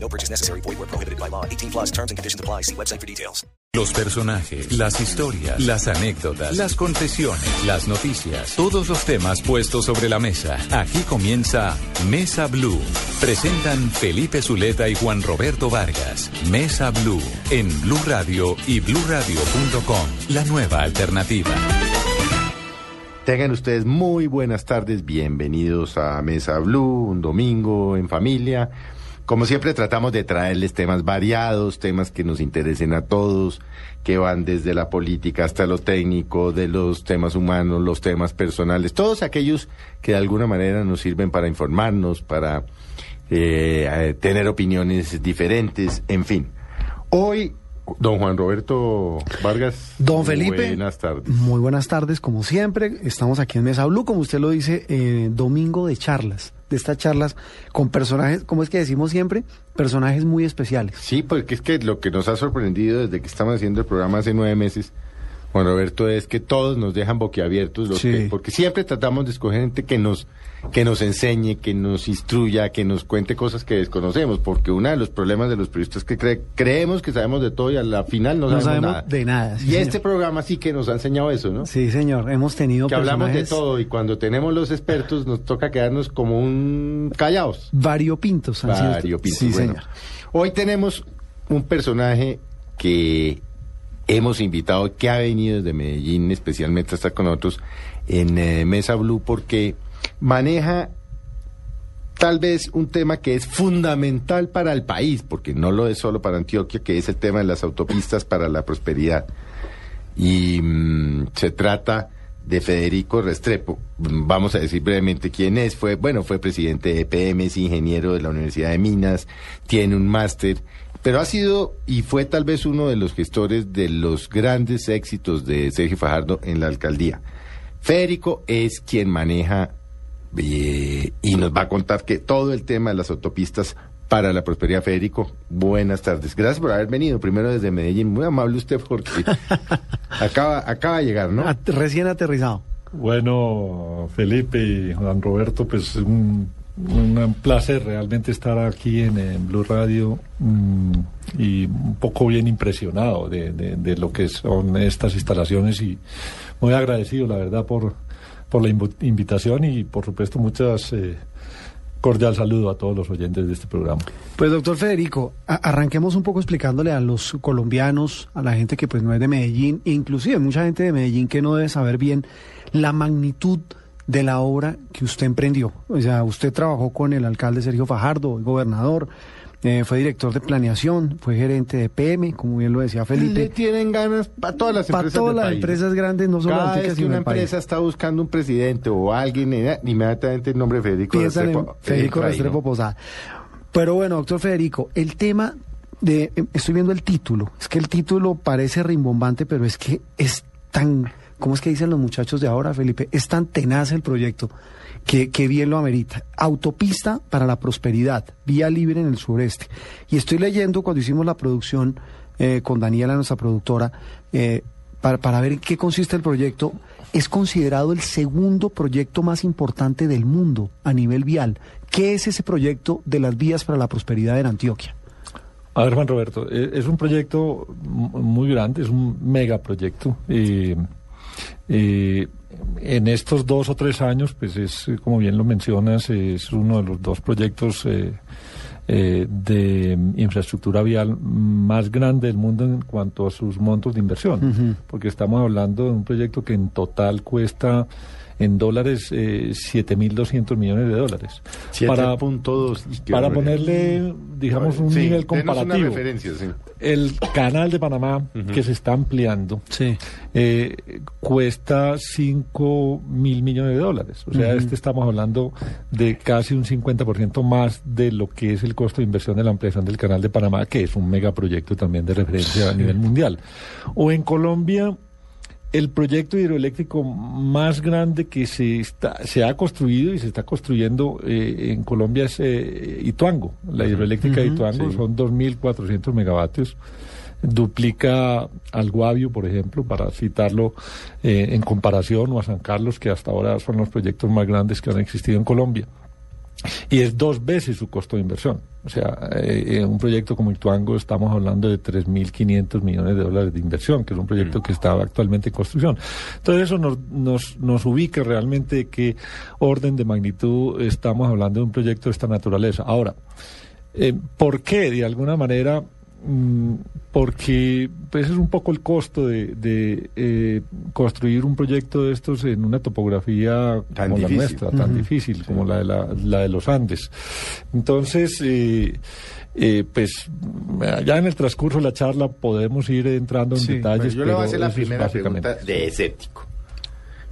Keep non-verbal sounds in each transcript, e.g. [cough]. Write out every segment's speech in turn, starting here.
No purchase necessary. Void where prohibited by law. 18 plus terms and conditions apply. See website for details. Los personajes, las historias, las anécdotas, las confesiones, las noticias, todos los temas puestos sobre la mesa. Aquí comienza Mesa Blue. Presentan Felipe Zuleta y Juan Roberto Vargas. Mesa Blue en Blue Radio y bluradio.com. La nueva alternativa. Tengan ustedes muy buenas tardes, bienvenidos a Mesa Blue, un domingo en familia. Como siempre tratamos de traerles temas variados, temas que nos interesen a todos, que van desde la política hasta lo técnico, de los temas humanos, los temas personales, todos aquellos que de alguna manera nos sirven para informarnos, para eh, eh, tener opiniones diferentes, en fin. Hoy, don Juan Roberto Vargas. Don Felipe. Buenas tardes. Muy buenas tardes, como siempre. Estamos aquí en Mesa Blue, como usted lo dice, eh, domingo de charlas. De estas charlas con personajes, como es que decimos siempre, personajes muy especiales. Sí, porque es que lo que nos ha sorprendido desde que estamos haciendo el programa hace nueve meses, Juan Roberto, es que todos nos dejan boquiabiertos, los Sí. que- porque siempre tratamos de escoger gente que nos, que nos enseñe, que nos instruya, que nos cuente cosas que desconocemos, porque uno de los problemas de los periodistas es que cre- creemos que sabemos de todo y a la final no, No sabemos, sabemos nada. de nada, sí, y este programa sí que nos ha enseñado eso, ¿no? Sí, señor. Hemos tenido Que hablamos de todo y cuando tenemos los expertos nos toca quedarnos como un callados. variopintos. Variopintos. Sí, Bueno, señor. Hoy tenemos un personaje que hemos invitado, que ha venido desde Medellín, especialmente a estar con nosotros en eh, Mesa Blue, porque maneja tal vez un tema que es fundamental para el país, porque no lo es solo para Antioquia, que es el tema de las autopistas para la prosperidad. Y mm, se trata de Federico Restrepo. Vamos a decir brevemente quién es. Fue, bueno, fue presidente de EPM, es ingeniero de la Universidad de Minas, tiene un máster, pero ha sido y fue tal vez uno de los gestores de los grandes éxitos de Sergio Fajardo en la alcaldía. Federico es quien maneja eh, y nos va a contar que todo el tema de las autopistas para la prosperidad, Federico. Buenas tardes. Gracias por haber venido primero desde Medellín. Muy amable usted porque [laughs] acaba, acaba de llegar, ¿no? At- Recién aterrizado. Bueno, Felipe y Juan Roberto, pues un, un placer realmente estar aquí en, en Blue Radio mm, y un poco bien impresionado de, de- de lo que son estas instalaciones y muy agradecido, la verdad, por, por la invitación y, por supuesto, muchas eh, cordial saludo a todos los oyentes de este programa. Pues doctor Federico, arranquemos un poco explicándole a los colombianos, a la gente que pues no es de Medellín, e inclusive mucha gente de Medellín que no debe saber bien la magnitud de la obra que usted emprendió. O sea, usted trabajó con el alcalde Sergio Fajardo, el gobernador, eh, fue director de planeación, fue gerente de PM, como bien lo decía Le Felipe. tienen ganas para todas las Para empresas todas del las país. empresas grandes, no solo Cada vez que una país. empresa está buscando un presidente o alguien, eh, inmediatamente el nombre de Federico Restrepo Federico Restrepo. Posada. Pero bueno, doctor Federico, el tema de, em, estoy viendo el título, es que el título parece rimbombante, pero es que es tan, ¿cómo es que dicen los muchachos de ahora, Felipe? Es tan tenaz el proyecto que, que bien lo amerita. Autopista para la prosperidad, vía libre en el sureste. Y estoy leyendo cuando hicimos la producción eh, con Daniela, nuestra productora, eh, para, para ver en qué consiste el proyecto, es considerado el segundo proyecto más importante del mundo a nivel vial. ¿Qué es ese proyecto de las vías para la prosperidad en Antioquia? A ver, Juan Roberto, eh, es un proyecto muy grande, es un megaproyecto. Eh, eh, en estos dos o tres años, pues es, eh, como bien lo mencionas, es uno de los dos proyectos eh, eh, de infraestructura vial más grande del mundo en cuanto a sus montos de inversión, porque estamos hablando de un proyecto que en total cuesta en dólares eh, 7.200 millones de dólares. Para, 7.2. qué para barbaridad. ponerle, digamos, un Sí, nivel una comparativo. referencia, sí. El canal de Panamá, que se está ampliando, Sí. eh, cuesta 5 mil millones de dólares. O sea, este estamos hablando de casi un 50% más de lo que es el costo de inversión de la ampliación del canal de Panamá, que es un megaproyecto también de referencia a nivel mundial. O en Colombia, el proyecto hidroeléctrico más grande que se, está, se ha construido y se está construyendo eh, en Colombia es eh, Ituango. La hidroeléctrica de Ituango sí. son 2.400 megavatios. Duplica al Guavio, por ejemplo, para citarlo eh, en comparación, o a San Carlos, que hasta ahora son los proyectos más grandes que han existido en Colombia. Y es dos veces su costo de inversión. O sea, eh, en un proyecto como Ituango estamos hablando de 3.500 millones de dólares de inversión, que es un proyecto que está actualmente en construcción. Entonces eso nos, nos, nos ubica realmente de qué orden de magnitud estamos hablando de un proyecto de esta naturaleza. Ahora, eh, ¿por qué? De alguna manera, mm, porque pues es un poco el costo de, de, eh, construir un proyecto de estos en una topografía Tan como difícil. la nuestra, tan difícil como la de, la, la de los Andes. Entonces, eh, eh, pues ya en el transcurso de la charla podemos ir entrando en Sí, detalles. Yo le voy a hacer la primera pregunta de escéptico.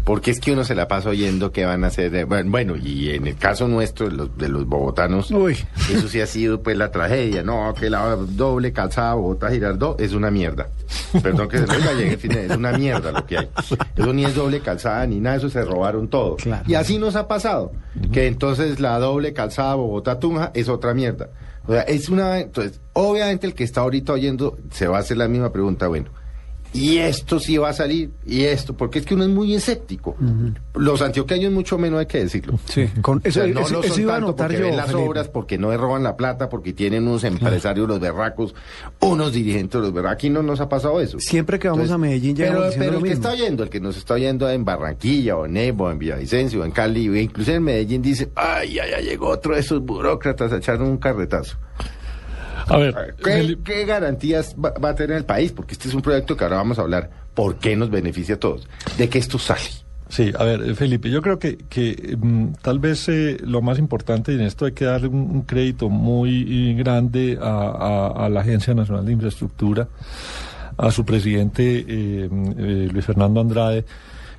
Porque es que uno se la pasa oyendo que van a hacer. Bueno, bueno, y en el caso nuestro, de los, de los bogotanos, Uy. eso sí ha sido pues la tragedia. No, que la doble calzada Bogotá Girardot es una mierda. Perdón que se lo diga, es una mierda lo que hay. Eso ni es doble calzada ni nada, eso se robaron todo. Claro. Y así nos ha pasado. Que entonces la doble calzada Bogotá Tunja es otra mierda. O sea, es una. Entonces, obviamente el que está ahorita oyendo se va a hacer la misma pregunta. Bueno, y esto sí va a salir, y esto, porque es que uno es muy escéptico. Los antioqueños mucho menos hay que decirlo. Sí, con O eso, sea, no eso- lo eso son iba a tanto porque yo. ven las Felipe. obras, porque no roban la plata, porque tienen unos empresarios los berracos, unos dirigentes los berracos. Aquí no nos ha pasado eso. Siempre que vamos a Medellín llegamos pero, diciendo pero lo el que está oyendo, el que nos está oyendo en Barranquilla, o en Nebo, en Villavicencio, o en Cali, o incluso en Medellín, dice, ay, ya, ya llegó otro de esos burócratas a echar un carretazo. A ver, ¿Qué, garantías va, va a tener el país? Porque este es un proyecto que ahora vamos a hablar. ¿Por qué nos beneficia a todos? ¿De qué esto sale? Sí, a ver, eh, Felipe, yo creo que, que mm, tal vez eh, lo más importante y en esto hay que darle un, un crédito muy eh, grande a, a- a la Agencia Nacional de Infraestructura, a su presidente eh, Luis Fernando Andrade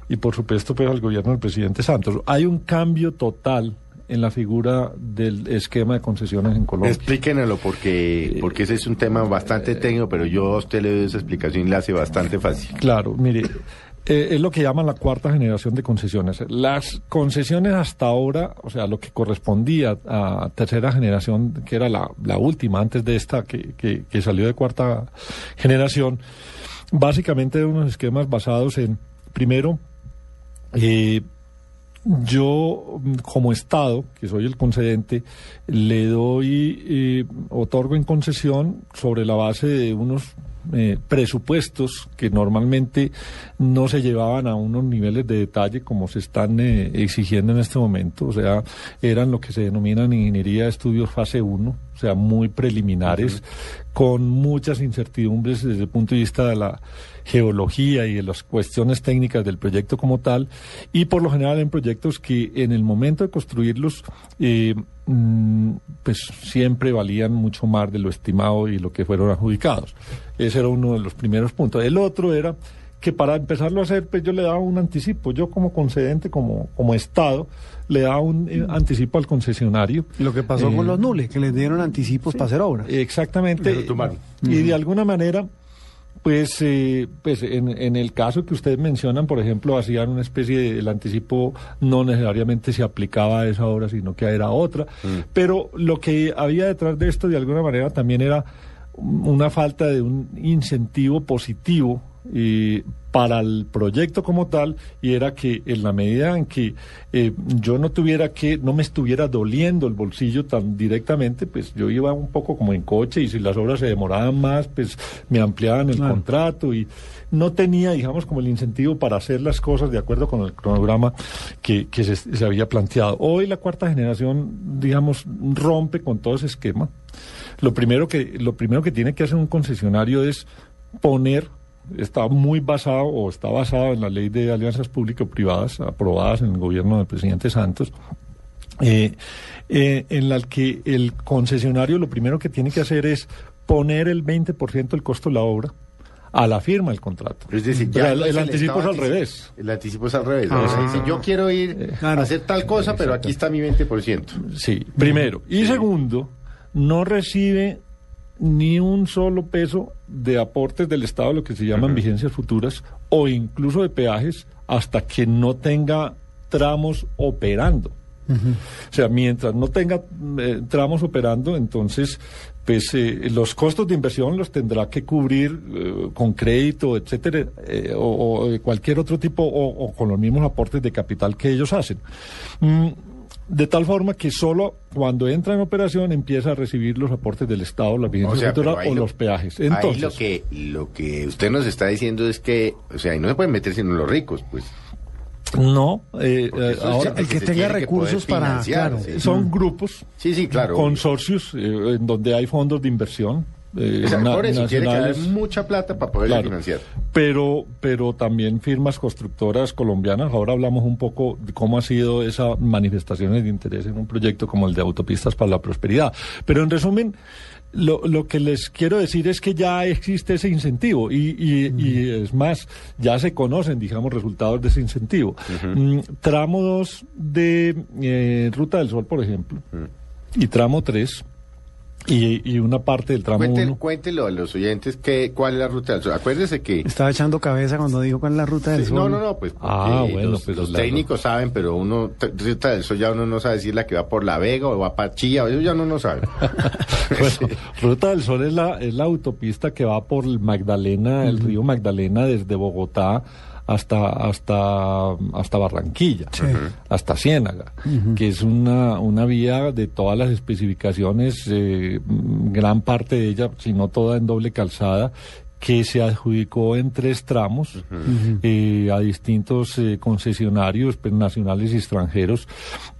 y por supuesto pues al gobierno del presidente Santos. Hay un cambio total en la figura del esquema de concesiones en Colombia. Explíquenlo porque, porque ese es un tema bastante técnico, pero yo a usted le doy esa explicación y la hace bastante fácil. Claro, mire, eh, es lo que llaman la cuarta generación de concesiones. Las concesiones hasta ahora, o sea, lo que correspondía a tercera generación, que era la, la última antes de esta que, que, que salió de cuarta generación, básicamente eran unos esquemas basados en, primero, eh, yo, como Estado, que soy el concedente, le doy, eh, otorgo en concesión sobre la base de unos eh, presupuestos que normalmente no se llevaban a unos niveles de detalle como se están eh, exigiendo en este momento. O sea, eran lo que se denominan ingeniería de estudios fase 1, o sea, muy preliminares, con muchas incertidumbres desde el punto de vista de la geología y de las cuestiones técnicas del proyecto como tal, y por lo general en proyectos que en el momento de construirlos, eh, mm, pues siempre valían mucho más de lo estimado y lo que fueron adjudicados. Ese era uno de los primeros puntos. El otro era que para empezarlo a hacer, pues yo le daba un anticipo, yo como concedente, como, como Estado, le daba un eh, anticipo al concesionario. Lo que pasó Eh, con los nules, que les dieron anticipos para hacer obras. Exactamente. Y de alguna manera, pues, eh, pues en, en el caso que ustedes mencionan, por ejemplo, hacían una especie de, el anticipo no necesariamente se aplicaba a esa obra, sino que era otra. Pero lo que había detrás de esto, de alguna manera, también era una falta de un incentivo positivo eh, para el proyecto como tal y era que en la medida en que eh, yo no tuviera que, no me estuviera doliendo el bolsillo tan directamente, pues yo iba un poco como en coche y si las obras se demoraban más, pues me ampliaban el Claro. contrato y no tenía, digamos, como el incentivo para hacer las cosas de acuerdo con el cronograma que, que se, se había planteado. Hoy la cuarta generación, digamos, rompe con todo ese esquema. Lo primero que, lo primero que tiene que hacer un concesionario es poner está muy basado o está basado en la ley de alianzas público-privadas aprobadas en el gobierno del presidente Santos. eh, eh, en la que el concesionario lo primero que tiene que hacer es poner el 20% del costo de la obra a la firma del contrato. Es decir, ya el, anticipo es al revés. El anticipo es al revés. Ah. O sea, dice, yo quiero ir Claro. a hacer tal cosa, pero aquí está mi 20%. Sí, primero. Y segundo, no recibe ni un solo peso de aportes del Estado, lo que se llaman vigencias futuras, o incluso de peajes, hasta que no tenga tramos operando. O sea, mientras no tenga eh, tramos operando, entonces, pues eh, los costos de inversión los tendrá que cubrir eh, con crédito, etcétera, eh, o, cualquier otro tipo, o, o con los mismos aportes de capital que ellos hacen. Mm, de tal forma que solo cuando entra en operación empieza a recibir los aportes del Estado, la vigencia O sea, ahí o lo- los peajes. ahí Entonces, lo que, lo que usted nos está diciendo es que, o sea, ahí no se pueden meter sino los ricos, pues. no, eh, eh, ahora el que tenga recursos para- financiar, claro, sí. son grupos Sí, sí, claro. consorcios eh, en donde hay fondos de inversión eh, por eso tiene que haber mucha plata para poder Claro. financiar. Pero, pero también firmas constructoras colombianas. Ahora hablamos un poco de cómo ha sido esa manifestaciones de interés en un proyecto como el de Autopistas para la Prosperidad. Pero en resumen, lo, lo que les quiero decir es que ya existe ese incentivo y, y- y es más, ya se conocen, digamos, resultados de ese incentivo. Mm, tramo 2 de eh, Ruta del Sol, por ejemplo, y tramo 3. Y, y una parte del tramo 1. cuéntelo a los oyentes que, cuál es la ruta del sol. Acuérdese que... Estaba echando cabeza cuando dijo cuál es la ruta del Sí, sol. no, no, no, pues Ah, bueno, los, pero los técnicos saben, pero uno, ruta del sol ya uno no sabe si es la que va por La Vega o va para Chía, eso ya uno no sabe. [laughs] Bueno, Ruta del Sol es la, es la autopista que va por el Magdalena, el río Magdalena desde Bogotá hasta hasta hasta Barranquilla, hasta Ciénaga, que es una, una vía de todas las especificaciones, eh, gran parte de ella, si no toda en doble calzada, que se adjudicó en tres tramos eh, a distintos eh, concesionarios pues, nacionales y extranjeros.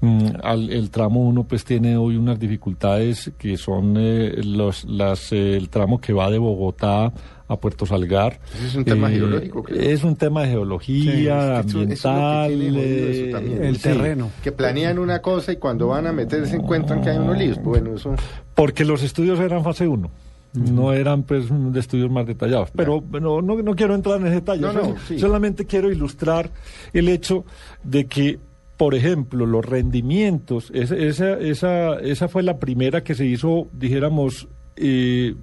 Mm, al- el tramo 1 pues tiene hoy unas dificultades que son eh, los, las, eh, el tramo que va de Bogotá a Puerto Salgar. Ese es un tema geológico, creo. Es un tema de geología, Sí, es que eso- eso es lo que ambiental. eh, también. El sí. terreno. que planean una cosa y cuando van a meterse encuentran que hay unos líos. Pues Bueno, eso... Porque los estudios eran fase 1. No eran pues de estudios más detallados. Pero no, no, no quiero entrar en ese detalle. No, no, Sol- sí. Solamente quiero ilustrar el hecho de que, por ejemplo, los rendimientos, esa, esa, esa, esa fue la primera que se hizo, dijéramos, eh,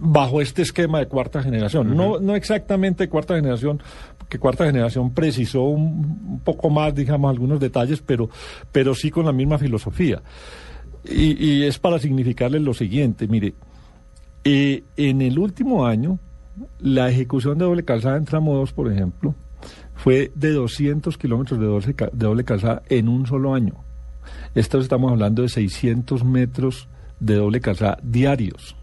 bajo este esquema de cuarta generación. no, no exactamente cuarta generación, porque cuarta generación precisó un, un poco más, digamos, algunos detalles, pero, pero sí con la misma filosofía. Y, y es para significarles lo siguiente, mire, eh, en el último año, la ejecución de doble calzada en tramo 2, por ejemplo, fue de 200 kilómetros de doble, de doble calzada en un solo año. Esto estamos hablando de 600 metros de doble calzada diarios.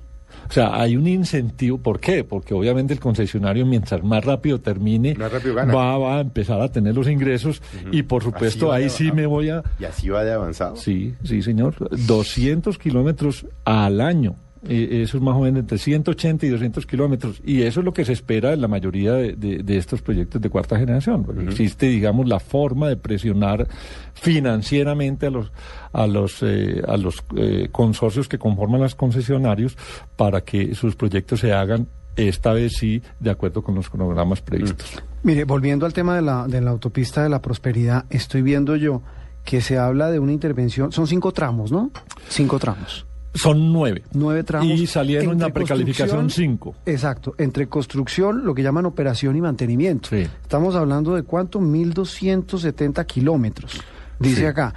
O sea, hay un incentivo. ¿Por qué? Porque obviamente el concesionario, mientras más rápido termine, Más rápido gana. va, va a empezar a tener los ingresos. Y por supuesto, ahí sí me voy a, Y así va de avanzado. Sí, sí, señor. 200 kilómetros al año. Eh, eso es más o menos entre 180 y 200 kilómetros. Y eso es lo que se espera en la mayoría de, de- de estos proyectos de cuarta generación. Existe, digamos, la forma de presionar financieramente a los, a los, eh, a los eh, consorcios que conforman los concesionarios para que sus proyectos se hagan, esta vez sí, de acuerdo con los cronogramas previstos. Mire, volviendo al tema de la, de la autopista de la prosperidad, estoy viendo yo que se habla de una intervención, son cinco tramos, ¿no? Cinco tramos. Son nueve. Nueve tramos. Y salieron en la precalificación cinco. Exacto, entre construcción, lo que llaman operación y mantenimiento. Sí. Estamos hablando de cuánto, 1.270 kilómetros, dice Sí. acá,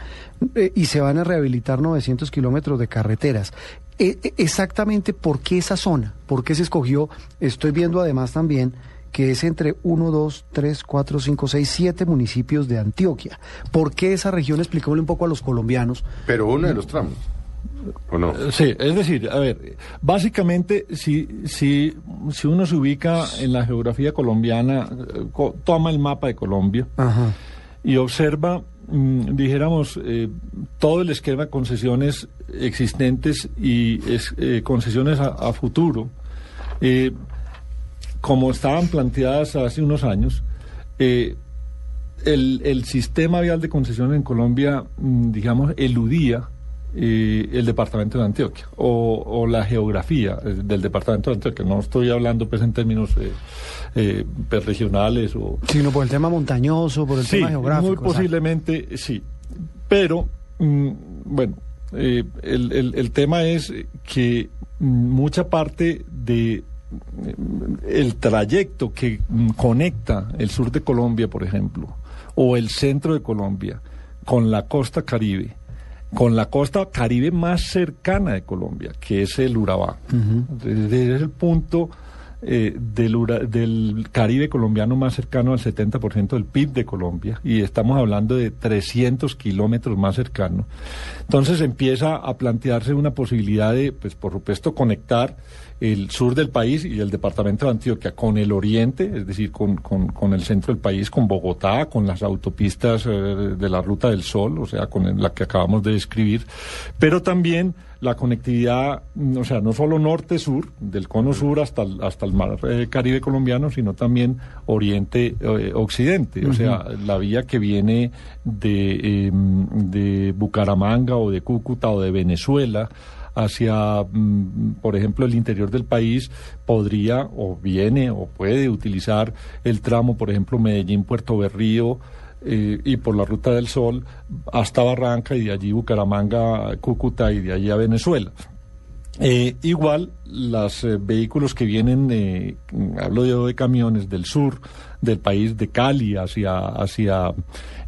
Eh, y se van a rehabilitar 900 kilómetros de carreteras. Eh, eh, exactamente, ¿por qué esa zona? ¿Por qué se escogió? Estoy viendo además también que es entre 1, 2, 3, 4, 5, 6, 7 municipios de Antioquia. ¿Por qué esa región? Expliquémosle un poco a los colombianos. Pero uno de los tramos. ¿O no? Sí, es decir, a ver, básicamente si, si, si uno se ubica en la geografía colombiana, eh, co- toma el mapa de Colombia Ajá. y observa, mm, dijéramos, eh, todo el esquema de concesiones existentes y es- eh, concesiones a, a futuro, eh, como estaban planteadas hace unos años, eh, el, el sistema vial de concesiones en Colombia, mm, digamos, eludía eh, el departamento de Antioquia o, o la geografía eh, del departamento de Antioquia. No estoy hablando pues en términos eh, eh, pues, regionales o... Sino por el tema montañoso, por el Sí, tema geográfico. muy posiblemente sí. Pero, mm, bueno, eh, el, el- el tema es que mucha parte de mm, el trayecto que mm, conecta el sur de Colombia, por ejemplo, o el centro de Colombia con la costa caribe, con la costa caribe más cercana de Colombia, que es el Urabá. Desde el punto eh, del, Ura- del Caribe colombiano más cercano al 70% del PIB de Colombia, y estamos hablando de 300 kilómetros más cercano. Entonces empieza a plantearse una posibilidad de, pues por supuesto, conectar el sur del país y el departamento de Antioquia con el oriente, es decir, con, con- con el centro del país, con Bogotá, con las autopistas eh, de la Ruta del Sol, o sea, con la que acabamos de describir, pero también la conectividad, mm, o sea, no solo norte-sur, del cono sur hasta el, hasta el mar eh, Caribe colombiano, sino también oriente-occidente, o sea, la vía que viene de, em, de Bucaramanga o de Cúcuta o de Venezuela hacia, mm, por ejemplo, el interior del país, podría o viene o puede utilizar el tramo, por ejemplo, Medellín-Puerto Berrío, eh, y por la Ruta del Sol hasta Barranca y de allí Bucaramanga, Cúcuta y de allí a Venezuela. Eh, igual, los vehículos que vienen, eh, hablo de, de camiones del sur del país, de Cali hacia, hacia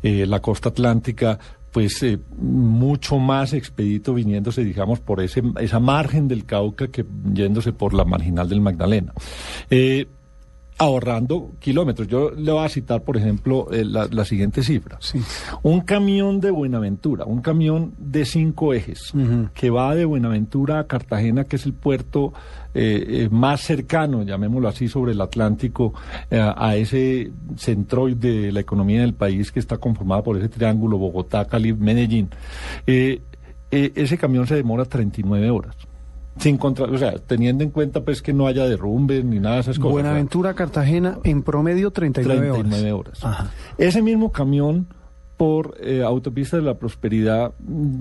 eh, la costa atlántica, pues eh, mucho más expedito viniéndose, digamos, por ese, esa margen del Cauca que yéndose por la marginal del Magdalena. Eh, ahorrando kilómetros. Yo le voy a citar, por ejemplo, eh, la, la siguiente cifra. Sí. Un camión de Buenaventura, un camión de cinco ejes, que va de Buenaventura a Cartagena, que es el puerto eh, eh, más cercano, llamémoslo así, sobre el Atlántico, eh, a ese centroide de la economía del país que está conformada por ese triángulo Bogotá, Cali, Medellín. Eh, eh, ese camión se demora 39 horas. Sin contra, o sea, teniendo en cuenta pues que no haya derrumbes ni nada de esas cosas. Buenaventura, Cartagena, en promedio 39, 39 horas. horas. Ajá. Ese mismo camión por eh, autopista de la prosperidad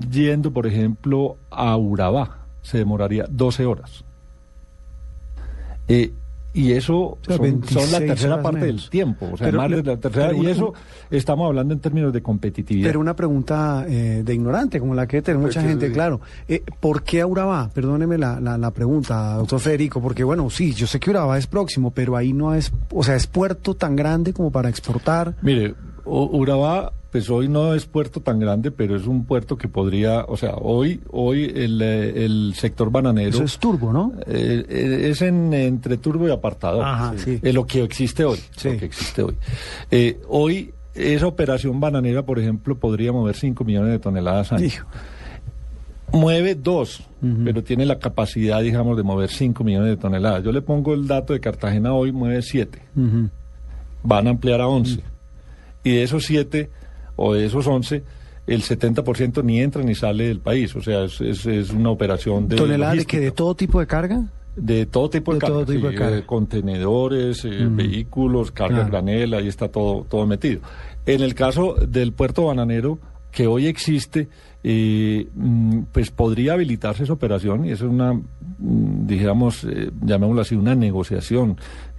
yendo, por ejemplo, a Urabá, se demoraría 12 horas. Eh, y eso sea, son, son la 26 tercera parte menos. del tiempo, o sea, Pero más de la tercera, pero y eso estamos hablando en términos de competitividad. Pero una pregunta eh, de ignorante, como la que debe tener mucha Pues, gente, sí. claro. Eh, ¿Por qué a Urabá? Perdóneme la, la, la pregunta, doctor Federico, porque bueno, sí, yo sé que Urabá es próximo, pero ahí no es, o sea, es puerto tan grande como para exportar. Mire, Urabá, pues hoy no es puerto tan grande, pero es un puerto que podría, o sea, hoy, hoy el, eh, el sector bananero Eso es turbo, ¿no? eh, eh, es en, entre turbo y apartador. Ajá, sí. Eh, lo que existe hoy. Sí. Lo que existe hoy. Eh, hoy esa operación bananera, por ejemplo, podría mover 5 millones de toneladas año. Hijo. Mueve dos, pero tiene la capacidad, digamos, de mover 5 millones de toneladas. Yo le pongo el dato de Cartagena hoy, mueve 7 Ujú. van a ampliar a 11. Y de esos 7 o de esos 11, el 70% ni entra ni sale del país. O sea, es, es, es una operación de. ¿Toneladas de que de todo tipo de carga? De todo tipo de, De todo carga, tipo sí, de carga. eh, contenedores, eh, Mm. vehículos, carga Claro. granel, ahí está todo, todo metido. En el caso del puerto bananero, que hoy existe, eh, mm, pues podría habilitarse esa operación y eso es una, mm, digamos, eh, llamémoslo así, una negociación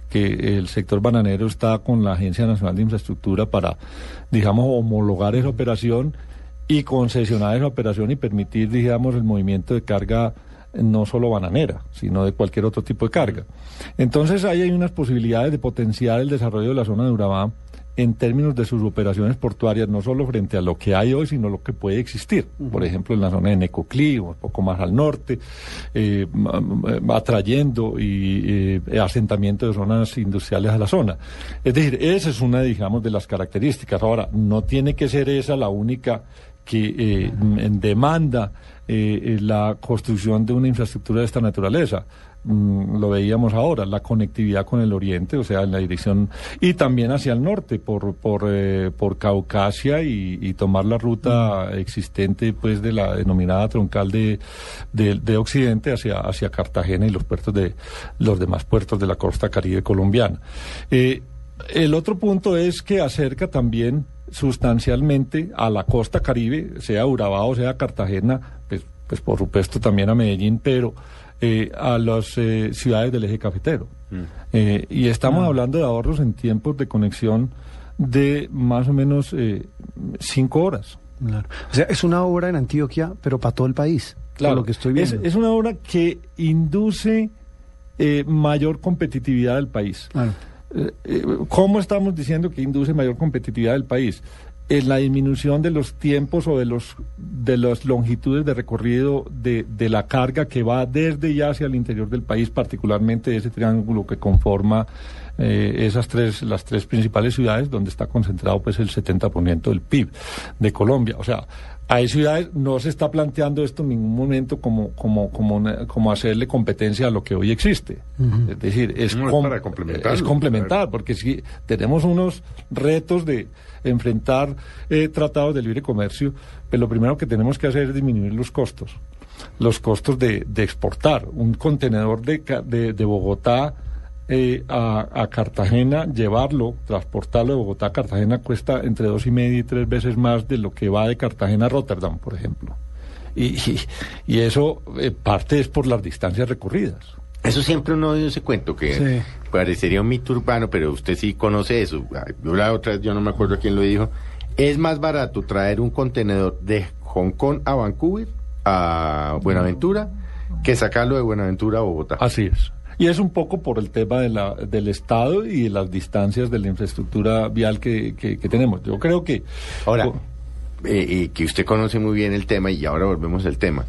que el sector bananero está con la Agencia Nacional de Infraestructura para, digamos, homologar esa operación y concesionar esa operación y permitir, digamos, el movimiento de carga eh, no solo bananera, sino de cualquier otro tipo de carga. Entonces ahí hay unas posibilidades de potenciar el desarrollo de la zona de Urabá en términos de sus operaciones portuarias, no solo frente a lo que hay hoy, sino lo que puede existir. Por ejemplo, en la zona de Necoclí, un poco más al norte, eh, ma- atrayendo y eh, asentamiento de zonas industriales a la zona. Es decir, esa es una, digamos, de las características. Ahora, no tiene que ser esa la única que eh, demanda eh, eh, la construcción de una infraestructura de esta naturaleza. Mm, lo veíamos ahora, la conectividad con el oriente, o sea, en la dirección, y también hacia el norte, por, por, eh, por Caucasia y, y tomar la ruta existente, pues, de la denominada troncal de, de, de Occidente hacia, hacia Cartagena y los puertos de, los demás puertos de la costa caribe colombiana. Eh, el otro punto es que acerca también sustancialmente a la costa caribe, sea Urabá o sea Cartagena, pues, pues por supuesto también a Medellín, pero eh, a las eh, ciudades del eje cafetero. Eh, y estamos hablando de ahorros en tiempos de conexión de más o menos eh, cinco horas. Claro. O sea, es una obra en Antioquia, pero para todo el país. Claro, lo que estoy es, viendo. es una obra que induce eh, mayor competitividad del país. Claro. Eh, eh, ¿Cómo estamos diciendo que induce mayor competitividad del país? En la disminución de los tiempos o de los de las longitudes de recorrido de, de la carga que va desde y hacia el interior del país, particularmente ese triángulo que conforma eh, esas tres las tres principales ciudades donde está concentrado pues el 70% del PIB de Colombia. O sea, hay ciudades, no se está planteando esto en ningún momento como, como, como, una- como hacerle competencia a lo que hoy existe. Es decir, es, No, es com- para complementarlo, es complementar, claro. porque si tenemos unos retos de enfrentar eh, tratados de libre comercio, pues lo primero que tenemos que hacer es disminuir los costos. Los costos de, de exportar. Un contenedor de, ca- de, de Bogotá eh, a, a Cartagena, llevarlo, transportarlo de Bogotá a Cartagena cuesta entre dos y media y tres veces más de lo que va de Cartagena a Rotterdam, por ejemplo. Y, y, y eso eh, parte es por las distancias recorridas. Eso siempre uno oye ese cuento que Sí. parecería un mito urbano, pero usted sí conoce eso. Yo la otra vez, yo no me acuerdo quién lo dijo. Es más barato traer un contenedor de Hong Kong a Vancouver, a Buenaventura, que sacarlo de Buenaventura a Bogotá. Así es. Y es un poco por el tema de la, del Estado y de las distancias de la infraestructura vial que, que- que tenemos. Yo creo que... Ahora, eh, eh, que usted conoce muy bien el tema y ahora volvemos al tema.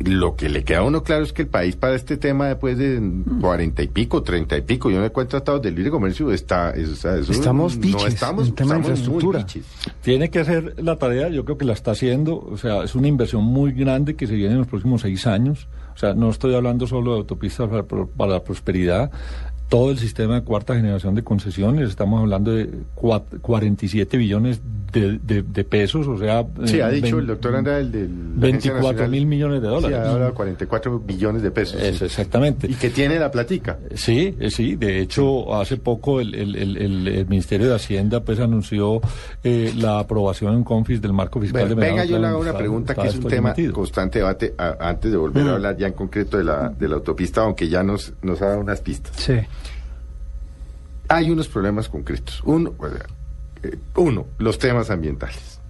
Lo que le queda a uno claro es que el país para este tema después de cuarenta y pico, treinta y pico, yo no encuentro tratados de libre comercio, está... es- o sea, eso Estamos no biches estamos, en tema de estamos muy infraestructura. biches. Tiene que hacer la tarea, yo creo que la está haciendo, o sea, es una inversión muy grande que se viene en los próximos seis años, o sea, no estoy hablando solo de autopistas para, para la prosperidad, todo el sistema de cuarta generación de concesiones, estamos hablando de cua- 47 billones de, de- de pesos, o sea... Sí, eh, ha dicho vein- el doctor Andrade, el del... la Agencia 24 Nacional. mil millones de dólares. Sí, ha hablado de 44 billones de pesos. sí. Eso, exactamente. Y que tiene la platica. Sí, eh, sí. De hecho, hace poco el, el- el- el- el Ministerio de Hacienda pues anunció eh, la aprobación en Confis del marco fiscal Bueno, de venga, yo le hago una pregunta está que es un tema sometido. constante debate a- antes de volver Mm. a hablar ya en concreto de la, de la autopista, aunque ya nos, nos ha dado unas pistas. Sí. Hay unos problemas concretos. Uno, eh, uno los temas ambientales.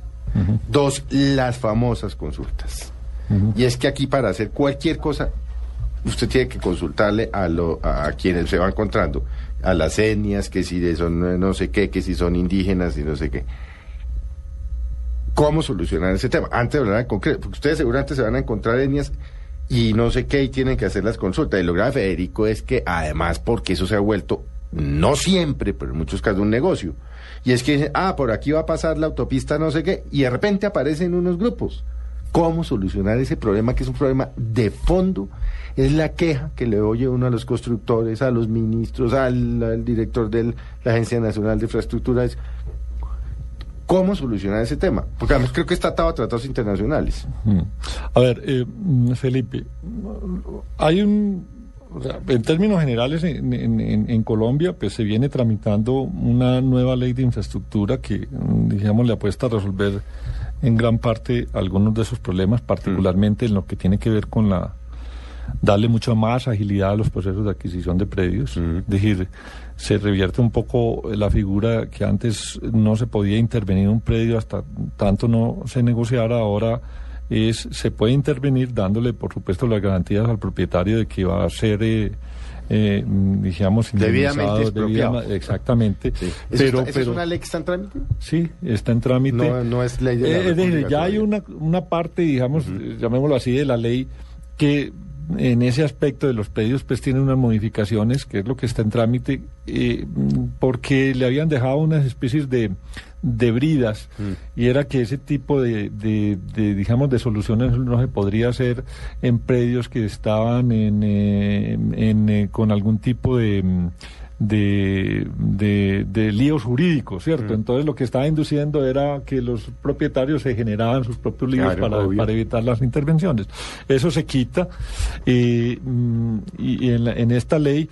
Dos, las famosas consultas. Y es que aquí para hacer cualquier cosa, usted tiene que consultarle a, lo, a, a quienes se va encontrando, a las etnias, que si son eh, no sé qué, que si son indígenas y no sé qué. ¿Cómo solucionar ese tema? Antes de hablar en concreto, porque ustedes seguramente se van a encontrar etnias y no sé qué y tienen que hacer las consultas. Y lo grave, Federico, es que además, porque eso se ha vuelto, no siempre, pero en muchos casos, un negocio. Y es que ah, por aquí va a pasar la autopista no sé qué, y de repente aparecen unos grupos. ¿Cómo solucionar ese problema que es un problema de fondo? Es la queja que le oye uno a los constructores, a los ministros, al, director de la Agencia Nacional de Infraestructuras. ¿Cómo solucionar ese tema? Porque además creo que está atado a tratados internacionales. Mm. A ver, eh, mm, Felipe, hay un, o sea, en términos generales en, en- en- en Colombia, pues se viene tramitando una nueva ley de infraestructura que, mm, digamos, le apuesta a resolver en gran parte algunos de esos problemas, particularmente en lo que tiene que ver con la darle mucha más agilidad a los procesos de adquisición de predios. Es decir, se revierte un poco la figura que antes no se podía intervenir en un predio hasta tanto no se negociara, ahora es se puede intervenir dándole, por supuesto, las garantías al propietario de que va a ser, eh, eh, digamos, Debidamente expropiado. exactamente. ¿Eso Pero, está- ¿eso es pero una ley que está en trámite? sí, está en trámite. No, no es ley de la Eh, es decir, República ya hay una, una parte, digamos, eh, llamémoslo así, de la ley que en ese aspecto de los predios pues tiene unas modificaciones, que es lo que está en trámite, eh, mm, porque le habían dejado unas especies de, de bridas y era que ese tipo de, de, de, digamos de soluciones no se podría hacer en predios que estaban en, eh, en, eh, con algún tipo de mm, de, de, de líos jurídicos, ¿cierto? Entonces lo que estaba induciendo era que los propietarios se generaban sus propios líos Claro, para, evitar las intervenciones. Eso se quita eh, mm, y, en, la- en esta ley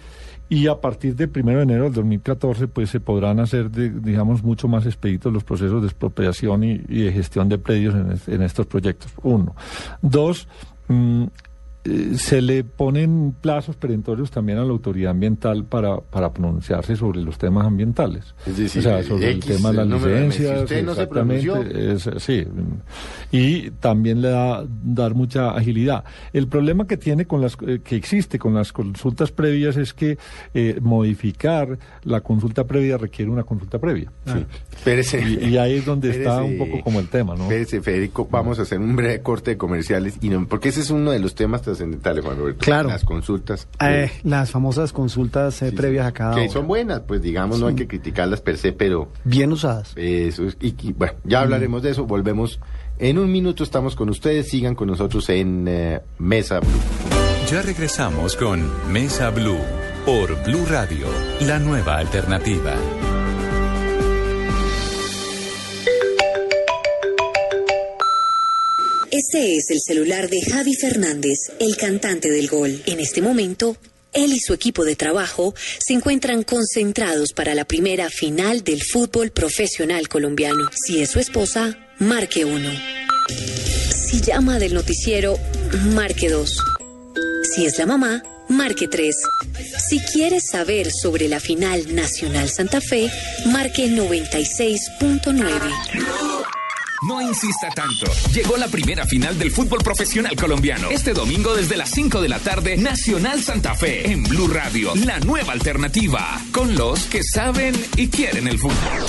y a partir del 1 de enero del 2014 pues se podrán hacer de- digamos mucho más expeditos los procesos de expropiación y, y de gestión de predios en, es- en estos proyectos. Uno. Dos, mm, se le ponen plazos perentorios también a la autoridad ambiental para, para pronunciarse sobre los temas ambientales. Es decir, o sea, sobre X, el tema de las licencias. Si usted no se exactamente, pronunció. es- sí. Y también le da dar mucha agilidad. El problema que tiene con las eh, que existe con las consultas previas es que eh, modificar la consulta previa requiere una consulta previa. Sí. Espérese. Y, y ahí es donde está un poco como el tema, ¿no? Espérese, Federico, vamos a hacer un breve corte de comerciales, y no- porque ese es uno de los temas trascendentales, Juan Roberto. Claro. Las consultas. Eh, las famosas consultas eh, Sí, previas a cada Que hora. son buenas, pues digamos, no hay que criticarlas per se, pero Bien usadas. eso es. Y, y, bueno, ya hablaremos de eso, volvemos. En un minuto estamos con ustedes, sigan con nosotros en eh, Mesa Blue. Ya regresamos con Mesa Blue por Blue Radio, la nueva alternativa. Este es el celular de Javi Fernández, el cantante del gol. En este momento, él y su equipo de trabajo se encuentran concentrados para la primera final del fútbol profesional colombiano. Si es su esposa, marque uno. Si llama del noticiero, marque dos. Si es la mamá, marque 3. Si quieres saber sobre la final Nacional Santa Fe, marque 96.9. No insista tanto. Llegó la primera final del fútbol profesional colombiano. Este domingo desde las 5 de la tarde, Nacional Santa Fe en Blue Radio, la nueva alternativa, con los que saben y quieren el fútbol.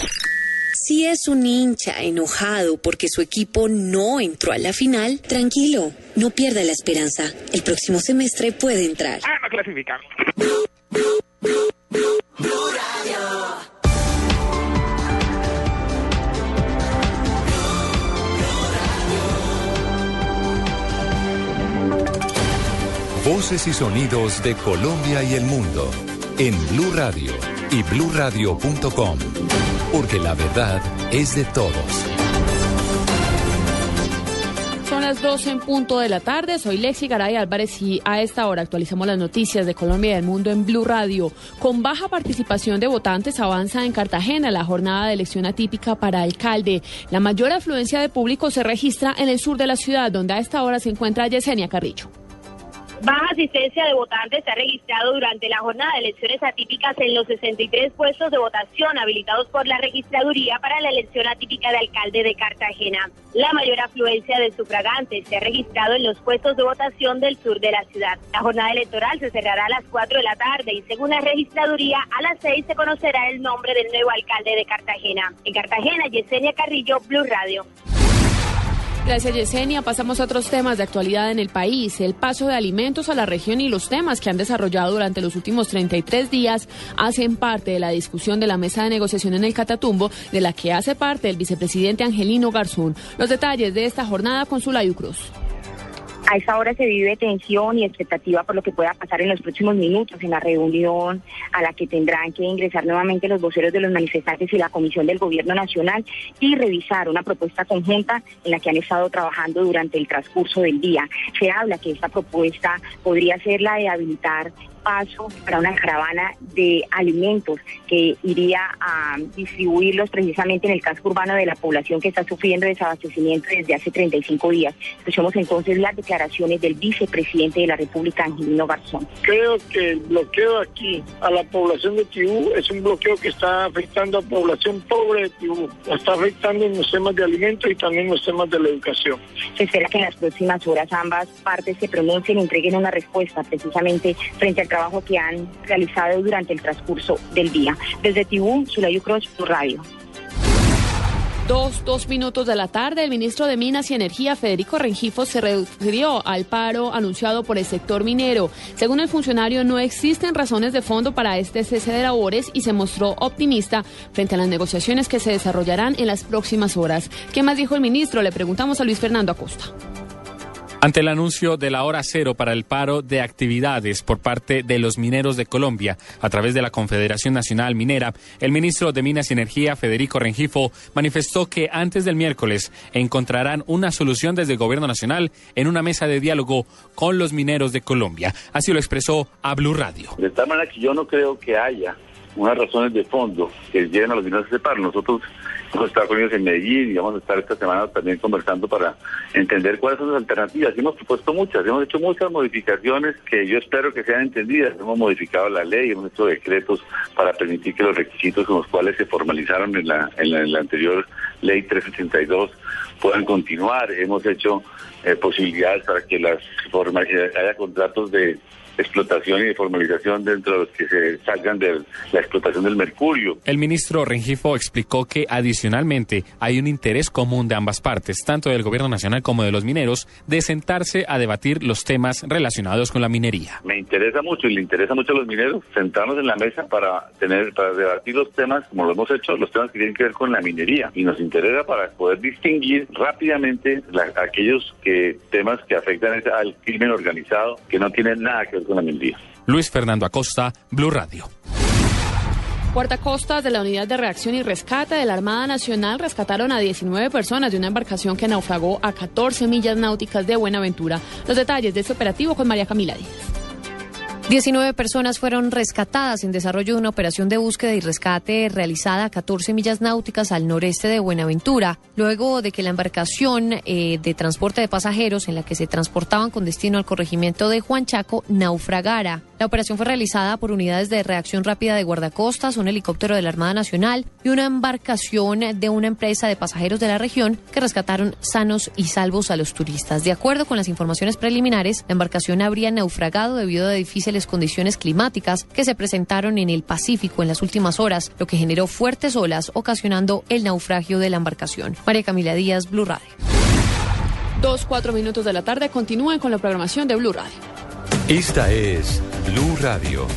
Si es un hincha enojado porque su equipo no entró a la final, tranquilo, no pierda la esperanza. El próximo semestre puede entrar. Ah, no clasificamos. Voces y sonidos de Colombia y el mundo en Blue Radio y bluradio.com, porque la verdad es de todos. Son las 12 en punto de la tarde. Soy Lexi Garay Álvarez y a esta hora actualizamos las noticias de Colombia y del mundo en Blue Radio. Con baja participación de votantes avanza en Cartagena la jornada de elección atípica para alcalde. La mayor afluencia de público se registra en el sur de la ciudad, donde a esta hora se encuentra Yesenia Carrillo. Baja asistencia de votantes se ha registrado durante la jornada de elecciones atípicas en los 63 puestos de votación habilitados por la registraduría para la elección atípica de alcalde de Cartagena. La mayor afluencia de sufragantes se ha registrado en los puestos de votación del sur de la ciudad. La jornada electoral se cerrará a las 4 de la tarde y según la registraduría a las 6 se conocerá el nombre del nuevo alcalde de Cartagena. En Cartagena, Yesenia Carrillo, Blue Radio. Gracias, Yesenia. Pasamos a otros temas de actualidad en el país. El paso de alimentos a la región y los temas que han desarrollado durante los últimos 33 días hacen parte de la discusión de la mesa de negociación en el Catatumbo, de la que hace parte el vicepresidente Angelino Garzón. Los detalles de esta jornada con Sulayu Cruz. A esta hora se vive tensión y expectativa por lo que pueda pasar en los próximos minutos en la reunión a la que tendrán que ingresar nuevamente los voceros de los manifestantes y la Comisión del Gobierno Nacional y revisar una propuesta conjunta en la que han estado trabajando durante el transcurso del día. Se habla que esta propuesta podría ser la de habilitar paso para una caravana de alimentos que iría a distribuirlos precisamente en el casco urbano de la población que está sufriendo desabastecimiento desde hace 35 días. Escuchemos entonces las declaraciones del vicepresidente de la República, Angelino Garzón. Creo que el bloqueo aquí a la población de Tibú es un bloqueo que está afectando a la población pobre de Tibú. La está afectando en los temas de alimentos y también en los temas de la educación. Se espera que en las próximas horas ambas partes se pronuncien y entreguen una respuesta precisamente frente al trabajo que han realizado durante el transcurso del día. Desde Tibú, Sulayu Cruz, Blue Radio. Dos, dos minutos de la tarde, el ministro de Minas y Energía, Federico Rengifo, se refirió al paro anunciado por el sector minero. Según el funcionario, no existen razones de fondo para este cese de labores y se mostró optimista frente a las negociaciones que se desarrollarán en las próximas horas. ¿Qué más dijo el ministro? Le preguntamos a Luis Fernando Acosta. Ante el anuncio de la hora cero para el paro de actividades por parte de los mineros de Colombia a través de la Confederación Nacional Minera, el ministro de Minas y Energía, Federico Rengifo, manifestó que antes del miércoles encontrarán una solución desde el Gobierno Nacional en una mesa de diálogo con los mineros de Colombia. Así lo expresó a Blue Radio. De tal manera que yo no creo que haya unas razones de fondo que lleven a los mineros a ese paro. Nosotros Vamos a estar con ellos en Medellín y vamos a estar esta semana también conversando para entender cuáles son las alternativas. Y hemos propuesto muchas, hemos hecho muchas modificaciones que yo espero que sean entendidas. Hemos modificado la ley, hemos hecho decretos para permitir que los requisitos con los cuales se formalizaron en la, en la, anterior ley 382 puedan continuar. Hemos hecho eh, posibilidades para que las haya contratos de explotación y de formalización dentro de los que se salgan de la explotación del mercurio. El ministro Rengifo explicó que adicionalmente hay un interés común de ambas partes, tanto del gobierno nacional como de los mineros, de sentarse a debatir los temas relacionados con la minería. Me interesa mucho y le interesa mucho a los mineros sentarnos en la mesa para tener para debatir los temas, como lo hemos hecho, los temas que tienen que ver con la minería y nos interesa para poder distinguir rápidamente aquellos que temas que afectan al crimen organizado que no tienen nada que ver Luis Fernando Acosta, Blue Radio. Costas de la Unidad de Reacción y Rescate de la Armada Nacional rescataron a 19 personas de una embarcación que naufragó a 14 millas náuticas de Buenaventura. Los detalles de este operativo con María Camila Díaz. 19 personas fueron rescatadas en desarrollo de una operación de búsqueda y rescate realizada a 14 millas náuticas al noreste de Buenaventura, luego de que la embarcación eh, de transporte de pasajeros en la que se transportaban con destino al corregimiento de Juan Chaco naufragara. La operación fue realizada por unidades de reacción rápida de guardacostas, un helicóptero de la Armada Nacional y una embarcación de una empresa de pasajeros de la región que rescataron sanos y salvos a los turistas. De acuerdo con las informaciones preliminares, la embarcación habría naufragado debido a difíciles condiciones climáticas que se presentaron en el Pacífico en las últimas horas, lo que generó fuertes olas ocasionando el naufragio de la embarcación. María Camila Díaz, Blue Radio. Dos, cuatro minutos de la tarde continúen con la programación de Blue Radio. Esta es Blue Radio.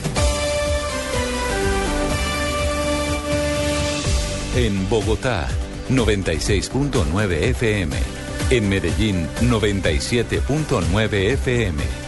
En Bogotá, 96.9 FM. En Medellín, 97.9 FM.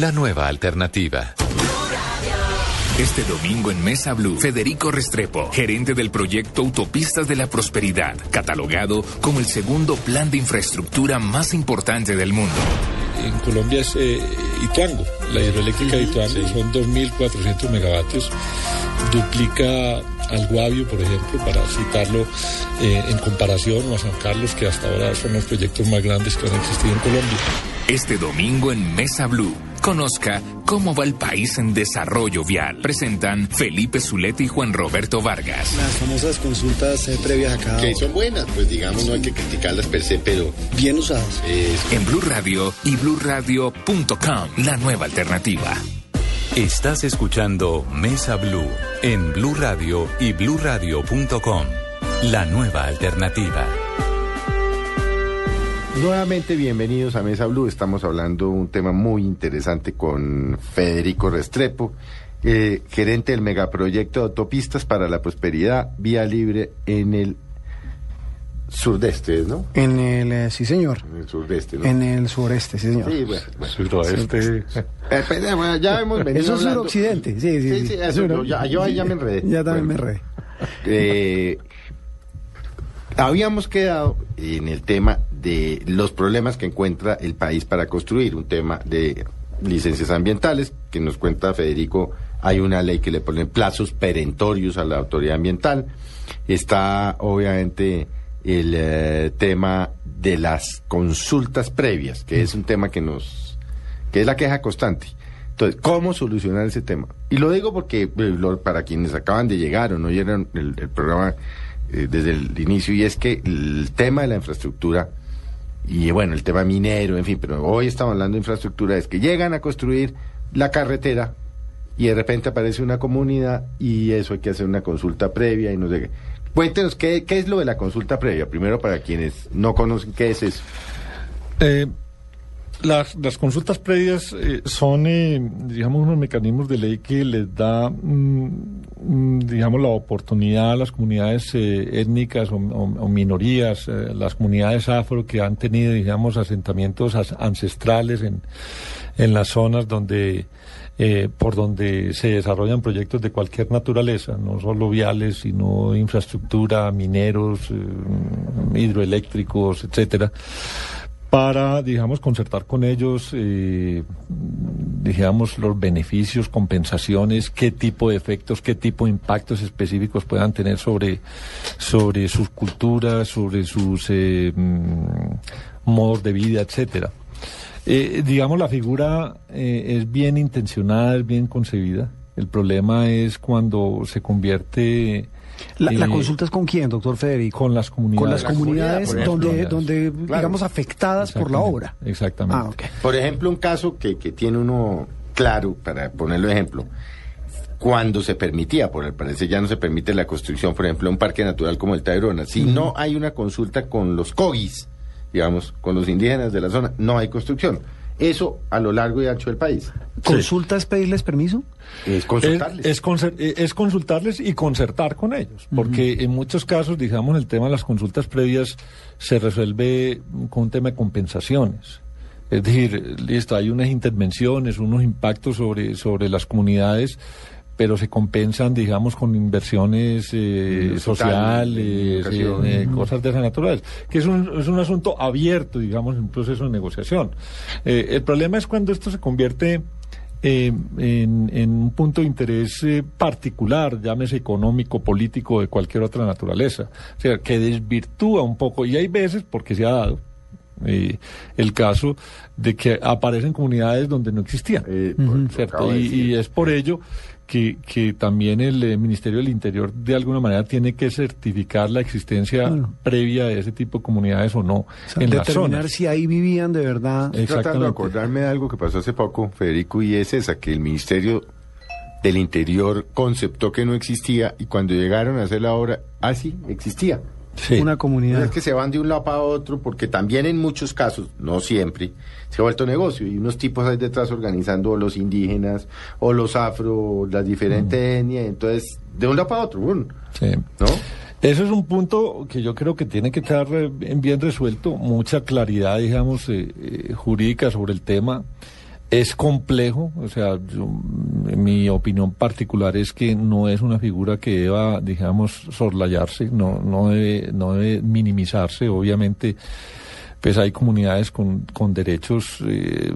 la nueva alternativa. Este domingo en Mesa Blue, Federico Restrepo, gerente del proyecto Autopistas de la Prosperidad, catalogado como el segundo plan de infraestructura más importante del mundo. En Colombia es eh, Ituango, la hidroeléctrica de Ituango, son 2.400 megavatios, duplica al Guavio, por ejemplo, para citarlo eh, en comparación o a San Carlos, que hasta ahora son los proyectos más grandes que han existido en Colombia. Este domingo en Mesa Blue. Conozca cómo va el país en desarrollo vial. Presentan Felipe Zuleta y Juan Roberto Vargas. Las famosas consultas eh, previas acá. Que son buenas, pues digamos, no hay que criticarlas per se, pero. Bien usadas. En Blue Radio y BlueRadio.com, la nueva alternativa. Estás escuchando Mesa Blue en Blue Radio y BlueRadio.com, la nueva alternativa. Nuevamente bienvenidos a Mesa Blue. Estamos hablando un tema muy interesante con Federico Restrepo, eh, gerente del megaproyecto de autopistas para la prosperidad vía libre en el surdeste, ¿no? En el, eh, sí señor. En el surdeste, ¿no? En el sureste, sí señor. Sí, bueno. bueno. Suroeste. Eh, pues, bueno, ya hemos venido Eso es hablando- suroccidente, sí, sí. Sí, sí. sí, eso, yo, ya, yo ahí ya me enredé. Ya también Bueno. me enredé. Eh, habíamos quedado en el tema de los problemas que encuentra el país para construir, un tema de licencias ambientales, que nos cuenta Federico, hay una ley que le pone plazos perentorios a la autoridad ambiental. Está obviamente el eh, tema de las consultas previas, que es un tema que nos, que es la queja constante. Entonces, ¿cómo solucionar ese tema? Y lo digo porque eh, para quienes acaban de llegar o no oyeron el, el programa eh, desde el inicio, y es que el tema de la infraestructura, y bueno, el tema minero, en fin, pero hoy estamos hablando de infraestructura, es que llegan a construir la carretera y de repente aparece una comunidad y eso hay que hacer una consulta previa y no sé qué. Cuéntenos qué, qué es lo de la consulta previa, primero para quienes no conocen qué es eso. Eh, las, las consultas previas eh, son, eh, digamos, unos mecanismos de ley que les da, mm, mm, digamos, la oportunidad a las comunidades eh, étnicas o, minorías, eh, las comunidades afro que han tenido, digamos, asentamientos as- ancestrales en, en las zonas donde eh, por donde se desarrollan proyectos de cualquier naturaleza, no solo viales, sino infraestructura, mineros, eh, hidroeléctricos, etcétera para, digamos, concertar con ellos, eh, digamos, los beneficios, compensaciones, qué tipo de efectos, qué tipo de impactos específicos puedan tener sobre, sobre sus culturas, sobre sus eh, mm, modos de vida, etcétera. Eh, digamos, la figura eh, es bien intencionada, es bien concebida. El problema es cuando se convierte... La, la eh, consulta es con quién, doctor Federico? Con las comunidades. Con las comunidades ejemplo. donde, donde Claro. digamos, afectadas por la obra. Exactamente. Ah. Por ejemplo, un caso que, que tiene uno claro, para ponerlo de ejemplo, cuando se permitía, por el parecer ya no se permite la construcción, por ejemplo, de un parque natural como el Tayrona. Si no hay una consulta con los cogis, digamos, con los indígenas de la zona, no hay construcción. Eso a lo largo y ancho del país. ¿Consulta es pedirles permiso? Es consultarles. Es, es concer- eh, es consultarles y concertar con ellos, porque en muchos casos, digamos, el tema de las consultas previas se resuelve con un tema de compensaciones. Es decir, listo, hay unas intervenciones, unos impactos sobre, sobre las comunidades, pero se compensan, digamos, con inversiones eh, sociales, educación. eh, cosas de esa naturaleza, que es un, es un asunto abierto, digamos, en un proceso de negociación. Eh, el problema es cuando esto se convierte eh, en, en un punto de interés eh, particular, llámese económico, político, de cualquier otra naturaleza. O sea, que desvirtúa un poco, y hay veces, porque se ha dado, eh, el caso de que aparecen comunidades donde no existían. ¿cierto? y es por ello que, que también el eh, Ministerio del Interior de alguna manera tiene que certificar la existencia previa de ese tipo de comunidades o no O sea, en determinar si ahí vivían de verdad. Estoy tratando de Exactamente. acordarme de algo que pasó hace poco, Federico, y es esa, que el Ministerio del Interior conceptó que no existía y cuando llegaron a hacer la obra, ah, sí. Una comunidad. Es que se van de un lado para otro porque también en muchos casos, no siempre, se ha vuelto negocio y unos tipos ahí detrás organizando los indígenas o los afro, las diferentes etnias, entonces de un lado para otro, ¡bum! Sí. ¿no? Eso es un punto que yo creo que tiene que estar eh, bien bien resuelto, mucha claridad, digamos, eh, eh, jurídica sobre el tema. Es complejo, o sea, yo, mi opinión particular es que no es una figura que deba, digamos, soslayarse, no, no, debe, no debe minimizarse, obviamente pues hay comunidades con, con derechos eh,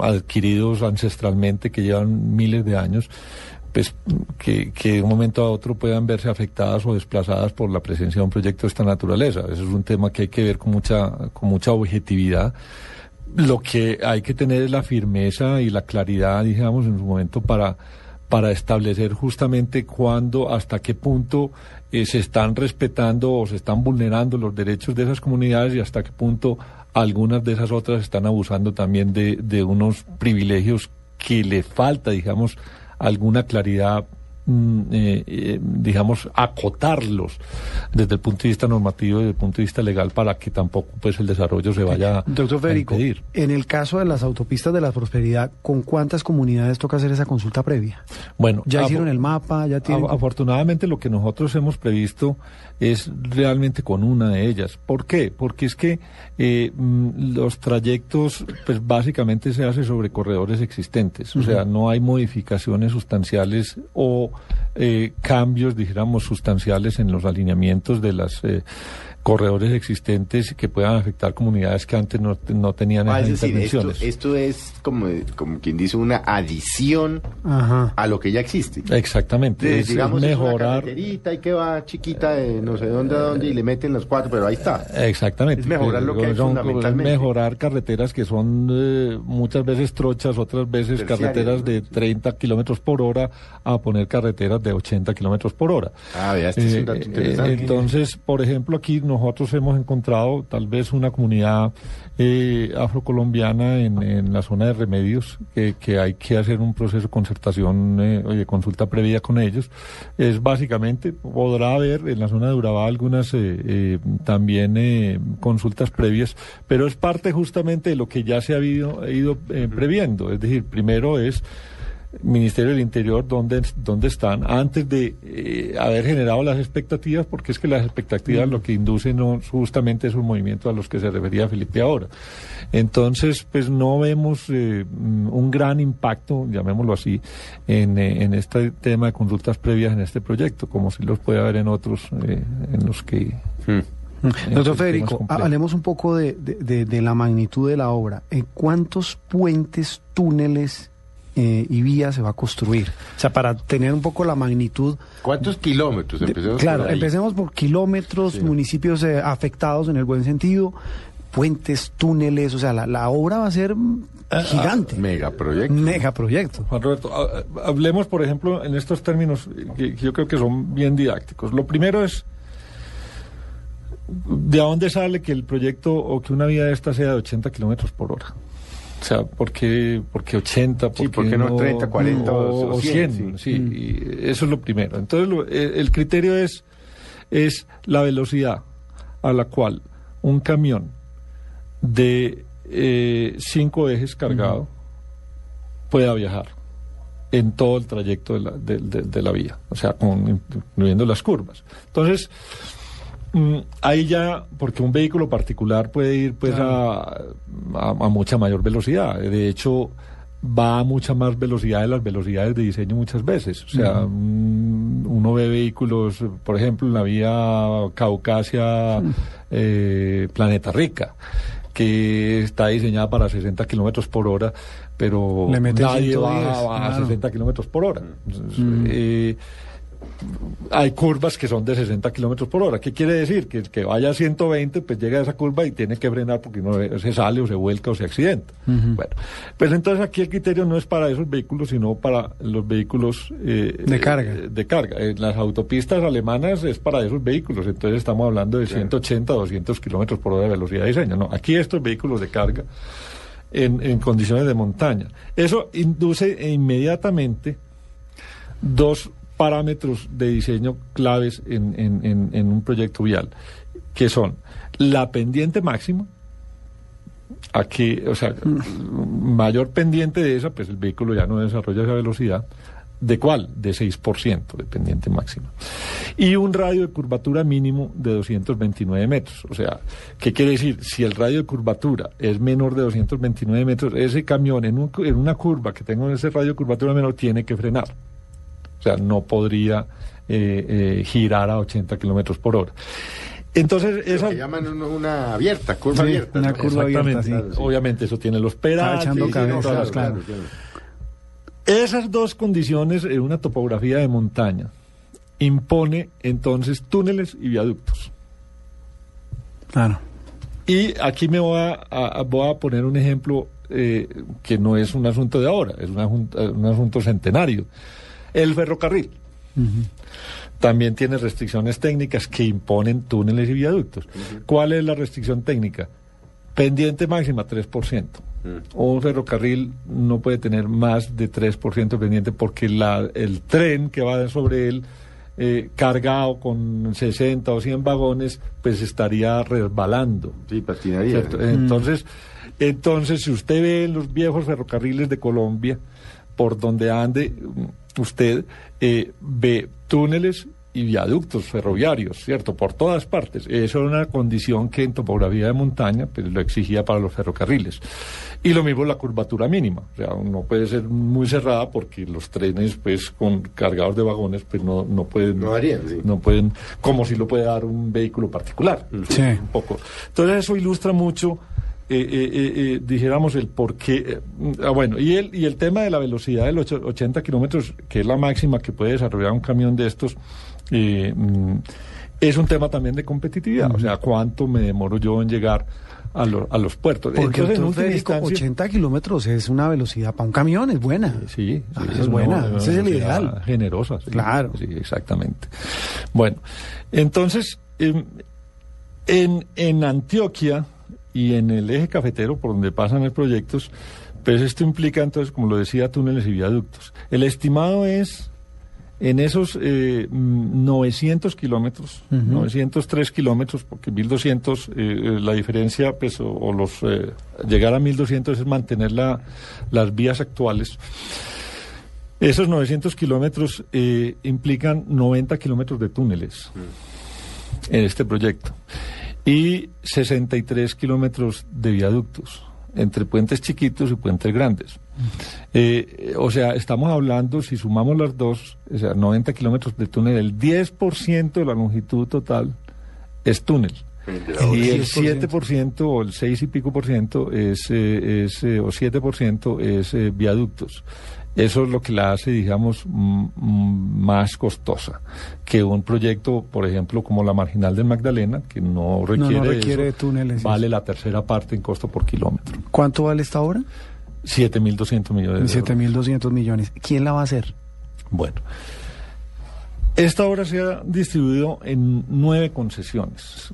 adquiridos ancestralmente que llevan miles de años, pues que, que de un momento a otro puedan verse afectadas o desplazadas por la presencia de un proyecto de esta naturaleza. Eso es un tema que hay que ver con mucha, con mucha objetividad. Lo que hay que tener es la firmeza y la claridad, digamos, en su momento para, para establecer justamente cuándo, hasta qué punto eh, se están respetando o se están vulnerando los derechos de esas comunidades y hasta qué punto algunas de esas otras están abusando también de, de unos privilegios que le falta, digamos, alguna claridad, eh, eh, digamos, acotarlos desde el punto de vista normativo y desde el punto de vista legal para que tampoco pues el desarrollo se vaya Doctor a impedir. en el caso de las autopistas de la prosperidad, ¿con cuántas comunidades toca hacer esa consulta previa? Bueno, ¿Ya hicieron el mapa? ¿Ya tienen...? Afortunadamente lo que nosotros hemos previsto es realmente con una de ellas. ¿Por qué? Porque es que eh, mm, los trayectos, pues básicamente se hace sobre corredores existentes. O sea, no hay modificaciones sustanciales o eh, cambios, dijéramos, sustanciales en los alineamientos de las... eh, corredores existentes que puedan afectar comunidades que antes no, no tenían Ah, esas es decir, intervenciones. esto es como, como quien dice una adición Ajá. a lo que ya existe. Exactamente, De- es, digamos, es una mejorar. carreterita y que va chiquita de no sé dónde a dónde y le meten los cuatro, pero ahí está. Exactamente. Es mejorar lo que hay Son- fundamentalmente. mejorar carreteras que son eh, muchas veces trochas, otras veces Terciarias, carreteras ¿no? de 30 kilómetros por hora a poner carreteras de 80 kilómetros por hora. Ah, vea, este es un dato Eh, interesante. eh, entonces, por ejemplo, aquí nosotros hemos encontrado tal vez una comunidad eh, afrocolombiana en, la zona de remedios que, hay que hacer un proceso de concertación eh, o de consulta previa con ellos. Es básicamente, podrá haber en la zona de Urabá algunas eh, eh, también consultas previas, pero es parte justamente de lo que ya se ha ido, previendo. Es decir, primero es Ministerio del Interior dónde, dónde están antes de eh, haber generado las expectativas, porque es que las expectativas lo que inducen no, justamente esos movimientos a los que se refería Felipe ahora. Entonces, pues no vemos eh, un gran impacto, llamémoslo así, en, eh, en este tema de consultas previas en este proyecto, como si los puede haber en otros eh, en los que... en Doctor otros Federico, hablemos un poco de, de- de- de la magnitud de la obra. ¿En cuántos puentes, túneles eh, y vías se va a construir? O sea, para tener un poco la magnitud. ¿Cuántos kilómetros? de- Empecemos claro, por empecemos por kilómetros, municipios eh, afectados en el buen sentido, puentes, túneles, o sea, la, la obra va a ser mm, gigante. Megaproyecto. Megaproyecto. Juan Roberto, ha- hablemos, por ejemplo, en estos términos que, que yo creo que son bien didácticos. Lo primero es, ¿de dónde sale que el proyecto o que una vía de esta sea de 80 kilómetros por hora? O sea, ¿por qué, por qué 80? Sí, ¿por qué no 30, 40 o- o 100, 100? sí. Sí, Mm. y eso es lo primero. Entonces, lo- eh, el criterio es, es la velocidad a la cual un camión de eh, cinco ejes cargado pueda viajar en todo el trayecto de la, de, de- de la vía, o sea, con, incluyendo las curvas. Entonces, ahí ya, porque un vehículo particular puede ir pues a, a- a mucha mayor velocidad, de hecho va a mucha más velocidad de las velocidades de diseño muchas veces, o sea, mm, uno ve vehículos, por ejemplo, en la vía Caucasia, eh, Planeta Rica, que está diseñada para 60 kilómetros por hora, pero nadie 110, va a, a claro. 60 kilómetros por hora. Entonces, Mm. eh, hay curvas que son de 60 kilómetros por hora. ¿Qué quiere decir? Que el que vaya a 120, pues llega a esa curva y tiene que frenar porque no se sale o se vuelca o se accidenta. Bueno, pues entonces aquí el criterio no es para esos vehículos, sino para los vehículos eh, De carga. eh, de carga. En las autopistas alemanas es para esos vehículos, entonces estamos hablando de 180, 200 kilómetros por hora de velocidad de diseño. No, aquí estos vehículos de carga en, en condiciones de montaña. Eso induce inmediatamente dos parámetros de diseño claves en, en- en- en un proyecto vial, que son la pendiente máxima, aquí, o sea, mayor pendiente de esa, pues el vehículo ya no desarrolla esa velocidad. ¿De cuál? De 6% de pendiente máxima. Y un radio de curvatura mínimo de 229 metros. O sea, ¿qué quiere decir? Si el radio de curvatura es menor de 229 metros, ese camión en, un en una curva que tenga ese radio de curvatura menor tiene que frenar. O sea, no podría eh, eh, girar a 80 kilómetros por hora. Entonces, Lo esa... que llaman un- una abierta, curva Sí, abierta. una ¿no? curva abierta, sí. Obviamente eso tiene los pedales. echando sí, claro. Esas dos condiciones en una topografía de montaña impone entonces túneles y viaductos. Claro. Y aquí me voy a, a- voy a poner un ejemplo eh, que no es un asunto de ahora, es un asunto, un asunto centenario. El ferrocarril también tiene restricciones técnicas que imponen túneles y viaductos. ¿Cuál es la restricción técnica? Pendiente máxima 3%. Un ferrocarril no puede tener más de 3% de pendiente porque la, el tren que va sobre él eh, cargado con 60 o 100 vagones, pues estaría resbalando. Sí, patinaría. ¿cierto? Entonces, entonces, si usted ve en los viejos ferrocarriles de Colombia, por donde ande mm, usted, eh, ve túneles y viaductos ferroviarios, ¿cierto? Por todas partes. Eso era una condición que en topografía de montaña pues, lo exigía para los ferrocarriles. Y lo mismo la curvatura mínima. O sea, no puede ser muy cerrada porque los trenes, pues, con cargados de vagones, pues no, no pueden... No harían, sí. No pueden, como si lo puede dar un vehículo particular. Sí. Un poco. Entonces eso ilustra mucho... eh, eh, eh, eh, dijéramos el por qué. ah, bueno, y el, y el tema de la velocidad de los ocho- 80 kilómetros, que es la máxima que puede desarrollar un camión de estos, mm, es un tema también de competitividad. O sea, cuánto me demoro yo en llegar a, lo- a los puertos. Porque Entonces, en Federico, instancia- 80 kilómetros es una velocidad para un camión, es buena. Sí, Ah, es buena, ese es el ideal. Generosa, sí. Claro. Sí, exactamente. Bueno, entonces, em, en, en Antioquia y en el eje cafetero, por donde pasan los proyectos, pues esto implica entonces, como lo decía, túneles y viaductos. El estimado es en esos eh, mm, 900 kilómetros, Ujú. 903 kilómetros, porque 1200, eh, eh, la diferencia, pues, o, o los, eh, llegar a 1200 es mantener la, las vías actuales. Esos 900 kilómetros eh, implican 90 kilómetros de túneles en este proyecto y 63 kilómetros de viaductos entre puentes chiquitos y puentes grandes. Eh, o sea, estamos hablando, si sumamos las dos, o sea, 90 kilómetros de túnel, el 10% de la longitud total es túnel. Y el 7% o el 6 y pico por ciento es, eh, es, eh, o 7% es eh, viaductos. Eso es lo que la hace, digamos, más costosa que un proyecto, por ejemplo, como la marginal del Magdalena, que no requiere, de requiere eso, túneles, vale la tercera parte en costo por kilómetro. ¿Cuánto vale esta obra? 7.200 millones de euros. 7.200 millones. ¿Quién la va a hacer? Bueno, esta obra se ha distribuido en nueve concesiones.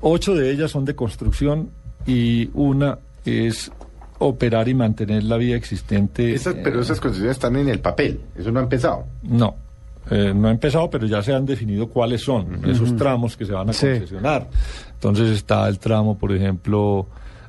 Ocho de ellas son de construcción y una es operar y mantener la vía existente. Esas- pero eh, esas concesiones están en el papel, eso no ha empezado. No, eh, no ha empezado, pero ya se han definido cuáles son esos tramos que se van a Sí. concesionar. Entonces está el tramo, por ejemplo,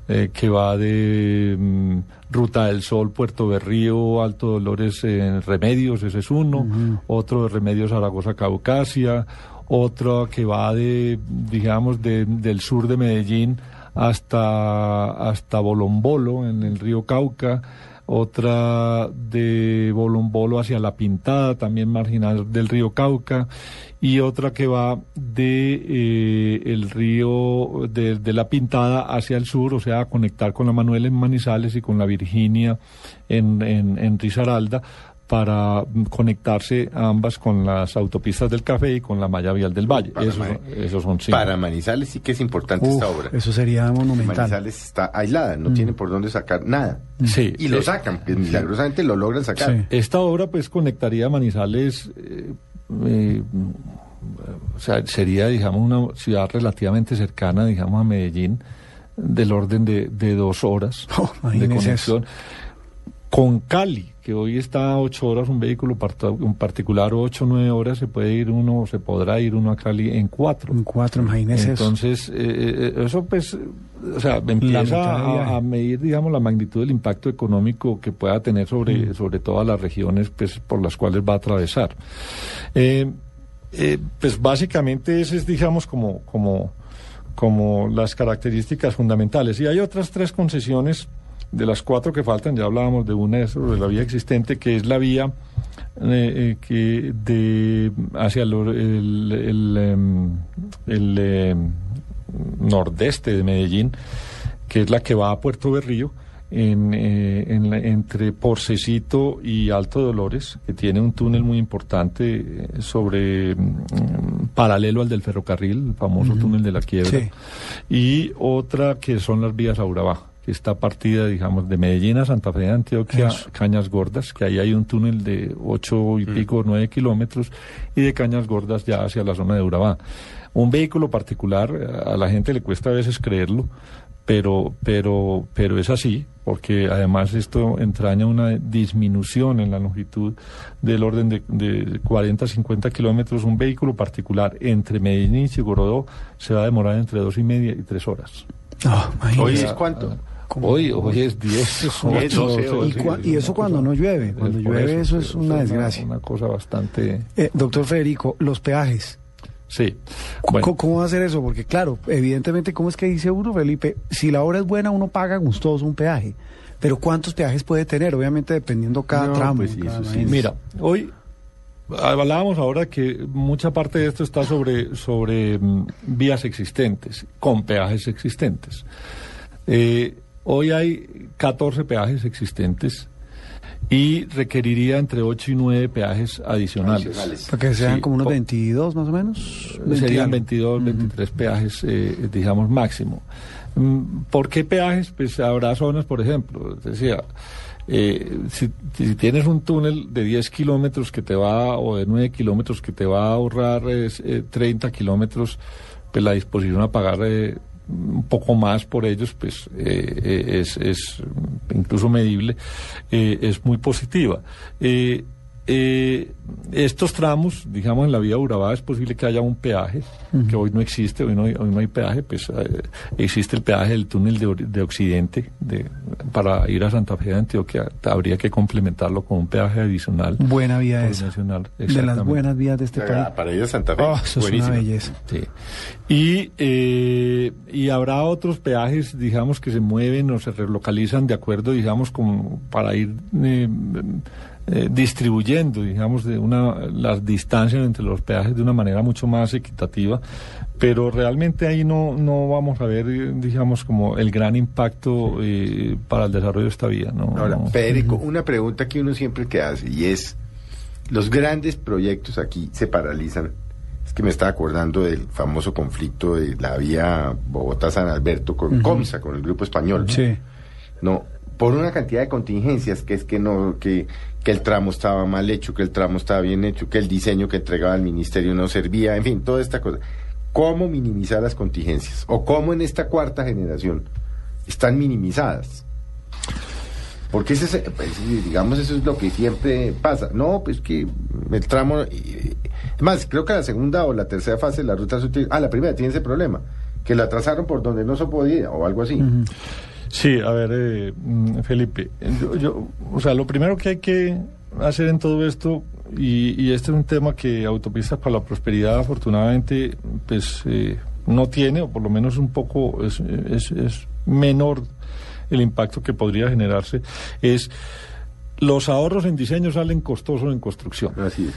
eh, que va de mm, Ruta del Sol, Puerto Berrío, Alto Dolores, eh, Remedios, ese es uno. Otro de Remedios, Zaragoza, Caucasia. Otro que va de, digamos, de- del sur de Medellín hasta, hasta Bolombolo, en el río Cauca. Otra de Bolombolo hacia La Pintada, también marginal del río Cauca, y otra que va de eh, el río de, de La Pintada hacia el sur, o sea, a conectar con la Manuel en Manizales y con la Virginia en, en, en Risaralda para mm, conectarse ambas con las autopistas del Café y con la malla vial del Valle. Para Esos, son- esos son cinco. Para Manizales sí que es importante Uf, esta obra. Eso sería monumental. Manizales está aislada, no Mm. tiene por dónde sacar nada. Sí, Y lo eh, sacan, milagrosamente lo logran sacar. Sí. Esta obra pues conectaría Manizales, eh, eh, o sea, sería digamos una ciudad relativamente cercana, digamos a Medellín, del orden de, de dos horas Oh, de conexión. Con Cali, que hoy está a ocho horas, un vehículo parta- un particular ocho o nueve horas, se puede ir uno, se podrá ir uno a Cali en cuatro. En cuatro, imagínese. Entonces, eh, eh, eso pues, o sea, empieza a, a medir, digamos, la magnitud del impacto económico que pueda tener sobre, Mm. sobre todas las regiones pues, por las cuales va a atravesar. Eh, eh, pues básicamente ese es, digamos, como, como, como las características fundamentales. Y hay otras tres concesiones de las cuatro que faltan, ya hablábamos de una sobre la vía existente, que es la vía eh, eh, que de hacia el, el, el, em, el, em, nordeste de Medellín, que es la que va a Puerto Berrío, en, eh, en la- entre Porcecito y Alto Dolores, que tiene un túnel muy importante sobre mm, paralelo al del ferrocarril, el famoso túnel de la quiebra, Sí. y otra que son las vías a Urabá, que está partida, digamos, de Medellín a Santa Fe de Antioquia, Eso. Cañas Gordas, que ahí hay un túnel de ocho y pico, nueve kilómetros, y de Cañas Gordas ya hacia la zona de Urabá. Un vehículo particular, eh, a la gente le cuesta a veces creerlo, pero, pero, pero es así, porque además esto entraña una disminución en la longitud del orden de, de 40 a 50 kilómetros. Un vehículo particular entre Medellín y Chigorodó se va a demorar entre dos y media y tres horas. Ah, imagínese. Hoy es cuánto. Hoy, hoy es 10, [laughs] Ocho, y, cua- y eso cuando no llueve. Cuando llueve eso, eso, es una es desgracia. Una cosa bastante... Eh, doctor Federico, los peajes. Sí. ¿Cómo, cómo va a ser eso? Porque claro, evidentemente, ¿cómo es que dice uno, Felipe? Si la obra es buena, uno paga gustoso un peaje. Pero ¿cuántos peajes puede tener? Obviamente dependiendo cada No, tramo. pues sí, cada eso sí. vaina. Mira, hoy hablábamos ahora que mucha parte de esto está sobre, sobre mm, vías existentes, con peajes existentes. Eh, hoy hay 14 peajes existentes y requeriría entre 8 y 9 peajes adicionales. Para que sean Sí, como unos po- 22 más o menos. Serían 20 22, 23 peajes, eh, digamos, máximo. Mm, ¿Por qué peajes? Pues habrá zonas, por ejemplo, decía, eh, si, si tienes un túnel de 10 kilómetros que te va, o de 9 kilómetros que te va a ahorrar es, eh, 30 kilómetros, pues la disposición a pagar eh, un poco más por ellos, pues eh, eh, es, es incluso medible, eh, es muy positiva. Eh, eh, estos tramos, digamos, en la vía Urabá es posible que haya un peaje, que hoy no existe, hoy no, hay- hoy no hay peaje, pues eh, existe el peaje del túnel de, Occidente de, para ir a Santa Fe de Antioquia, habría que complementarlo con un peaje adicional. Buena vía esa. nacional, De las buenas vías de este país. para ir a Santa Fe, Oh, eso es una belleza. Sí. Y, eh, y habrá otros peajes, digamos, que se mueven o se relocalizan de acuerdo, digamos, con, para ir eh, distribuyendo, digamos, de una, las distancias entre los peajes de una manera mucho más equitativa. Pero realmente ahí no, no vamos a ver, digamos, como el gran impacto eh, para el desarrollo de esta vía. ¿no? Ahora, No. Federico, una pregunta que uno siempre que hace y es, los grandes proyectos aquí se paralizan. Es que me estaba acordando del famoso conflicto de la vía Bogotá-San Alberto con Ujú. Comsa, con el grupo español. Sí. No, por una cantidad de contingencias que es que no, que, que el tramo estaba mal hecho, que el tramo estaba bien hecho, que el diseño que entregaba el ministerio no servía, en fin, toda esta cosa. ¿Cómo minimizar las contingencias? ¿O cómo en esta cuarta generación están minimizadas? Porque ese es, pues, digamos, eso es lo que siempre pasa. No, pues que el tramo... eh, Es más, creo que la segunda o la tercera fase de la ruta Ah, la primera tiene ese problema. Que la atrasaron por donde no se podía o algo así. Sí, a ver, eh, Felipe, yo, yo- o sea, lo primero que hay que hacer en todo esto, y, y este es un tema que Autopistas para la Prosperidad afortunadamente pues eh, no tiene, o por lo menos un poco es, es- es menor el impacto que podría generarse, es los ahorros en diseño salen costosos en construcción. Así es.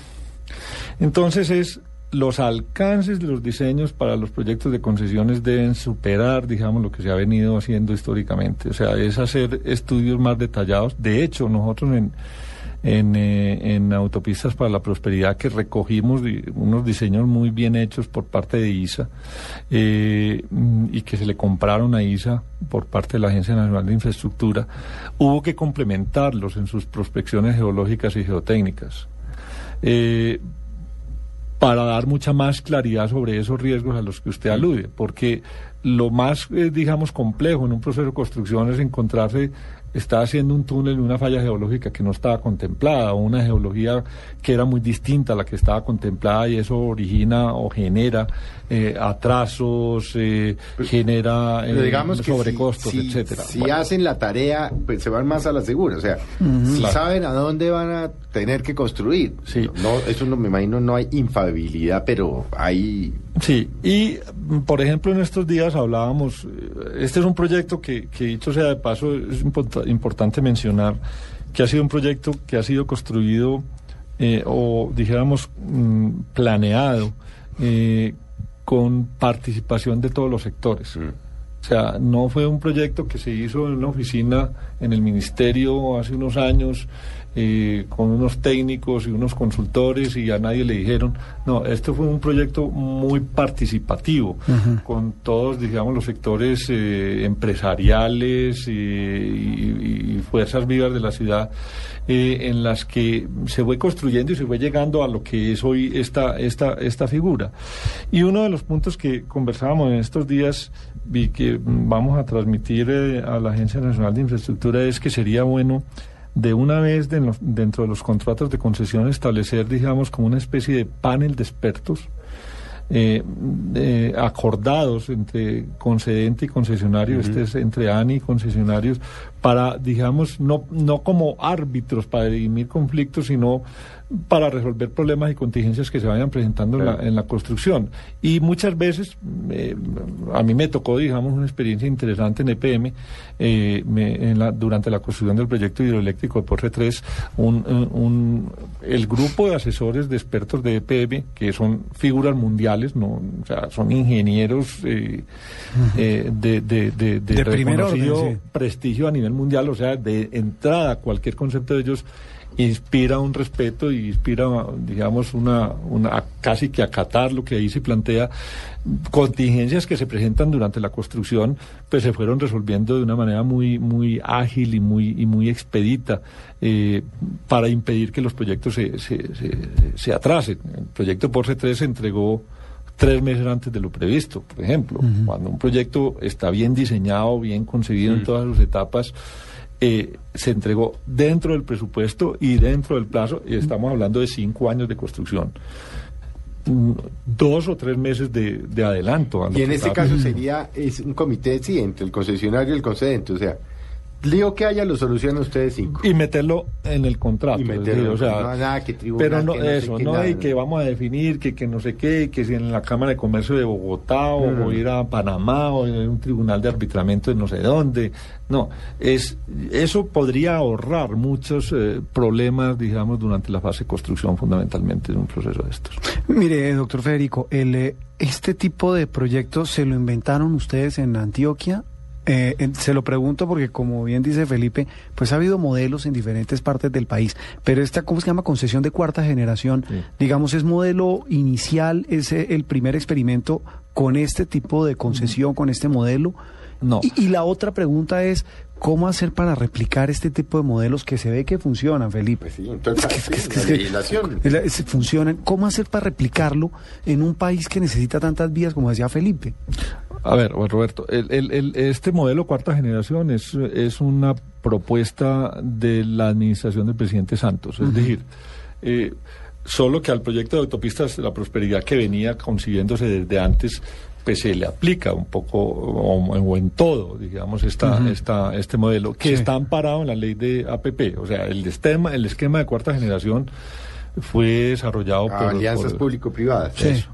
Entonces es los alcances de los diseños para los proyectos de concesiones deben superar, digamos, lo que se ha venido haciendo históricamente. O sea, es hacer estudios más detallados. De hecho, nosotros en, en, eh, en Autopistas para la Prosperidad que recogimos unos diseños muy bien hechos por parte de ISA eh, y que se le compraron a ISA por parte de la Agencia Nacional de Infraestructura, hubo que complementarlos en sus prospecciones geológicas y geotécnicas. Eh, para dar mucha más claridad sobre esos riesgos a los que usted alude, porque lo más, eh, digamos, complejo en un proceso de construcción es encontrarse, está haciendo un túnel en una falla geológica que no estaba contemplada, o una geología que era muy distinta a la que estaba contemplada y eso origina o genera eh, atrasos, eh, genera Pero eh, digamos sobrecostos, si, si- etcétera. Si Bueno. hacen la tarea, pues se van más a la segura. O sea, si Claro. saben a dónde van a tener que construir. No, eso no me imagino, no hay infabilidad, pero hay. Sí, y por ejemplo en estos días hablábamos, este es un proyecto que, que dicho sea de paso, es import- importante mencionar que ha sido un proyecto que ha sido construido eh, o dijéramos mm, planeado eh, con participación de todos los sectores. O sea, no fue un proyecto que se hizo en una oficina en el ministerio hace unos años eh, con unos técnicos y unos consultores y a nadie le dijeron. No, este fue un proyecto muy participativo con todos, digamos, los sectores eh, empresariales eh, y, y fuerzas vivas de la ciudad, eh, en las que se fue construyendo y se fue llegando a lo que es hoy esta, esta, esta figura. Y uno de los puntos que conversábamos en estos días, vi que vamos a transmitir eh, a la Agencia Nacional de Infraestructura, es que sería bueno de una vez de dentro de los contratos de concesión establecer, digamos, como una especie de panel de expertos eh, eh, acordados entre concedente y concesionario, este es entre ANI y concesionarios, para, digamos, no, no como árbitros para dirimir conflictos, sino para resolver problemas y contingencias que se vayan presentando en, la, en la construcción. Y muchas veces, eh, a mí me tocó, digamos, una experiencia interesante en EPM, eh, me- en la- durante la construcción del proyecto hidroeléctrico de Porre 3, un, un- un- el grupo de asesores de expertos de EPM, que son figuras mundiales, no, o sea, son ingenieros eh, eh, de, de, reconocido orden, sí. prestigio a nivel mundial, o sea, de entrada cualquier concepto de ellos inspira un respeto y inspira, digamos, una, una casi que acatar lo que ahí se plantea. Contingencias que se presentan durante la construcción, pues se fueron resolviendo de una manera muy, muy ágil y muy, y muy expedita eh, para impedir que los proyectos se, se, se, se atrasen. El proyecto Porsche 3 se entregó tres meses antes de lo previsto, por ejemplo. Cuando un proyecto está bien diseñado, bien concebido en todas sus etapas, eh, se entregó dentro del presupuesto y dentro del plazo, y estamos hablando de cinco años de construcción. Mm, Dos o tres meses de, de adelanto. a Y en este caso sería es un comité, sí, entre el concesionario y el concedente. O sea, lío que haya lo solucionan ustedes cinco. Y meterlo en el contrato. Y meterlo, decir, o sea, no, nada que tribunal, pero no, que no eso, no, nada, y que vamos a definir que, que no sé qué, que si en la Cámara de Comercio de Bogotá o, No, no, o ir a Panamá o en un tribunal de arbitramiento de no sé dónde. No, es eso podría ahorrar muchos eh, problemas, digamos, durante la fase de construcción, fundamentalmente, de un proceso de estos. Mire, doctor Federico, el, eh, este tipo de proyectos se lo inventaron ustedes en Antioquia. Eh, en- se lo pregunto porque, como bien dice Felipe, pues ha habido modelos en diferentes partes del país, pero esta, ¿cómo se llama? Concesión de cuarta generación, digamos, es modelo inicial, es eh, el primer experimento con este tipo de concesión, con este modelo. No. Y, y la otra pregunta es, ¿cómo hacer para replicar este tipo de modelos que se ve que funcionan, Felipe? Sí, entonces, Es que- es que- la es que- legislación. es la- es- funcionan. ¿Cómo hacer para replicarlo en un país que necesita tantas vías como decía Felipe? A ver, Roberto, el- el- el- este modelo cuarta generación es, es una propuesta de la administración del presidente Santos. Es decir, eh, solo que al proyecto de autopistas de la prosperidad que venía consiguiéndose desde antes, pues se le aplica un poco o, o en todo, digamos, esta, esta, este modelo, que Sí. está amparado en la ley de APP. O sea, el esquema, el esquema de cuarta generación fue desarrollado por... Alianzas público-privadas. Sí. Eso,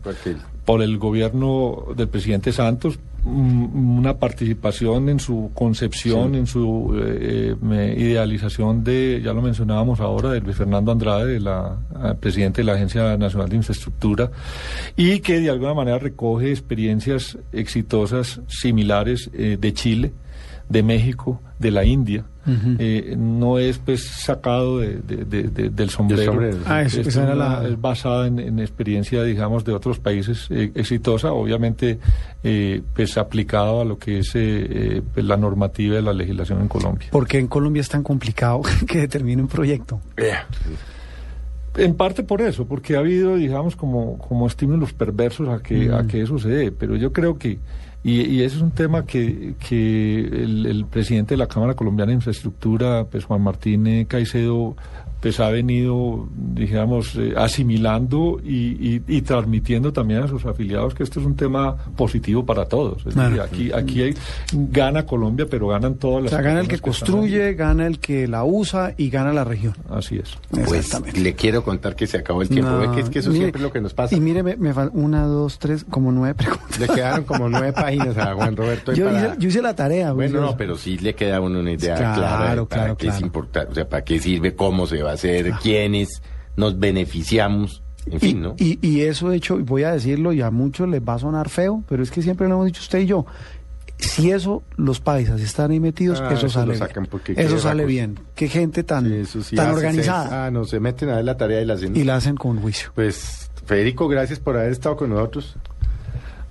por el gobierno del presidente Santos mm, una participación en su concepción, Sí. en su eh, eh, idealización de, ya lo mencionábamos ahora, de Luis Fernando Andrade, de la, eh, presidente de la Agencia Nacional de Infraestructura, y que de alguna manera recoge experiencias exitosas similares eh, de Chile, de México, de la India. Eh, no es pues sacado de- de- de- de- del sombrero. sombrero, sí. Ah, Es esa era una- la- es basada en, en experiencia, digamos, de otros países eh, exitosa, obviamente, eh, pues aplicado a lo que es pues, la normativa de la legislación en Colombia. ¿Por qué en Colombia es tan complicado [laughs] que determine un proyecto? En parte por eso, porque ha habido, digamos, como, como estímulos perversos a que, a Mm. que eso se dé, pero yo creo que, y, y ese es un tema que, que el, el presidente de la Cámara Colombiana de Infraestructura, pues Juan Martín eh, Caicedo, pues ha venido, digamos, eh, asimilando y, y- y transmitiendo también a sus afiliados que esto es un tema positivo para todos. Es Claro. decir, aquí, aquí hay- gana Colombia, pero ganan todas O las sea, gana el que están construye, gana el que la usa y gana la región. Así es. Pues le quiero contar que se acabó el tiempo. No, Ve que es que eso mire, siempre es lo que nos pasa. Y mire, me, me faltan una, dos, tres, como nueve preguntas. Le quedaron como nueve páginas a Juan Roberto. Yo, para- hice, yo hice la tarea. Bueno, no, pero sí le queda a uno una idea Claro, clara para claro, qué es importante, o sea, para qué sirve, cómo se va a hacer, quiénes nos beneficiamos, en fin, ¿no? Y, y eso hecho, y voy a decirlo, y a muchos les va a sonar feo, pero es que siempre lo hemos dicho usted y yo. Si eso, los paisas están ahí metidos, Ah, eso eso sale bien. Eso sale racos. bien. Qué gente tan, Eso sí tan hace organizada. ser- Ah, no, se meten a ver la tarea y la hacen. Y la hacen con juicio. Pues, Federico, gracias por haber estado con nosotros.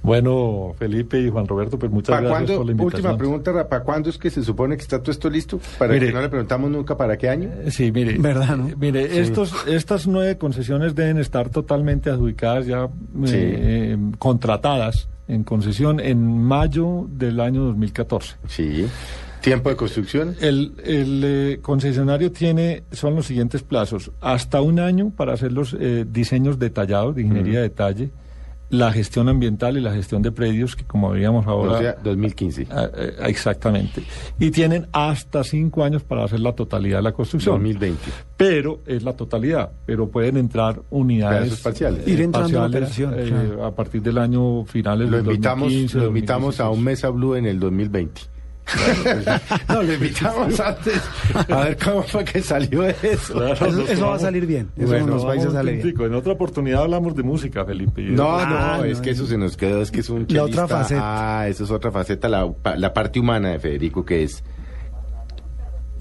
Bueno, Felipe y Juan Roberto, pues muchas ¿Para gracias cuándo, por la invitación. última pregunta, Ra, ¿para cuándo es que se supone que está todo esto listo? Para Mire. que no le preguntamos nunca para qué año. Eh, Sí, mire, ¿Verdad, no? eh, mire, Sí. estos, estas nueve concesiones deben estar totalmente adjudicadas ya, eh, Sí. eh, contratadas en concesión en mayo del año 2014. Sí. ¿Tiempo de construcción? El, el, eh, concesionario tiene, son los siguientes plazos, hasta un año para hacer los eh, diseños detallados de ingeniería de detalle, la gestión ambiental y la gestión de predios, que como veíamos ahora... O sea, 2015. Ah, eh, exactamente. Y tienen hasta cinco años para hacer la totalidad de la construcción. 2020. Pero es la totalidad, pero pueden entrar unidades parciales. Ir entrando en parciales, operación, eh, claro. a partir del año finales Lo del invitamos, 2015, lo invitamos a 2016. un Mesa Blue en el 2020. [laughs] no, lo invitamos antes. A ver cómo fue que salió eso. Claro, Eso, nos eso va a salir bien. Eso Bueno, un sale bien. tintico. En otra oportunidad hablamos de música, Felipe. No, Ah, no, no, es que eso se nos quedó, es que es un La otra chelista. faceta. Ah, eso es otra faceta, la, la parte humana de Federico, que es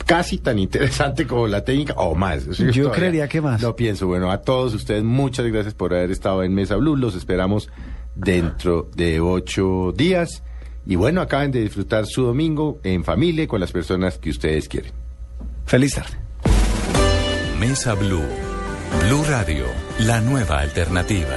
casi tan interesante como la técnica, o más. O sea, Yo creería que más. No pienso. Bueno, a todos ustedes, muchas gracias por haber estado en Mesa Blue. Los esperamos dentro de ocho días. Y bueno, acaben de disfrutar su domingo en familia y con las personas que ustedes quieren. Feliz tarde. Mesa Blue. Blue Radio, la nueva alternativa.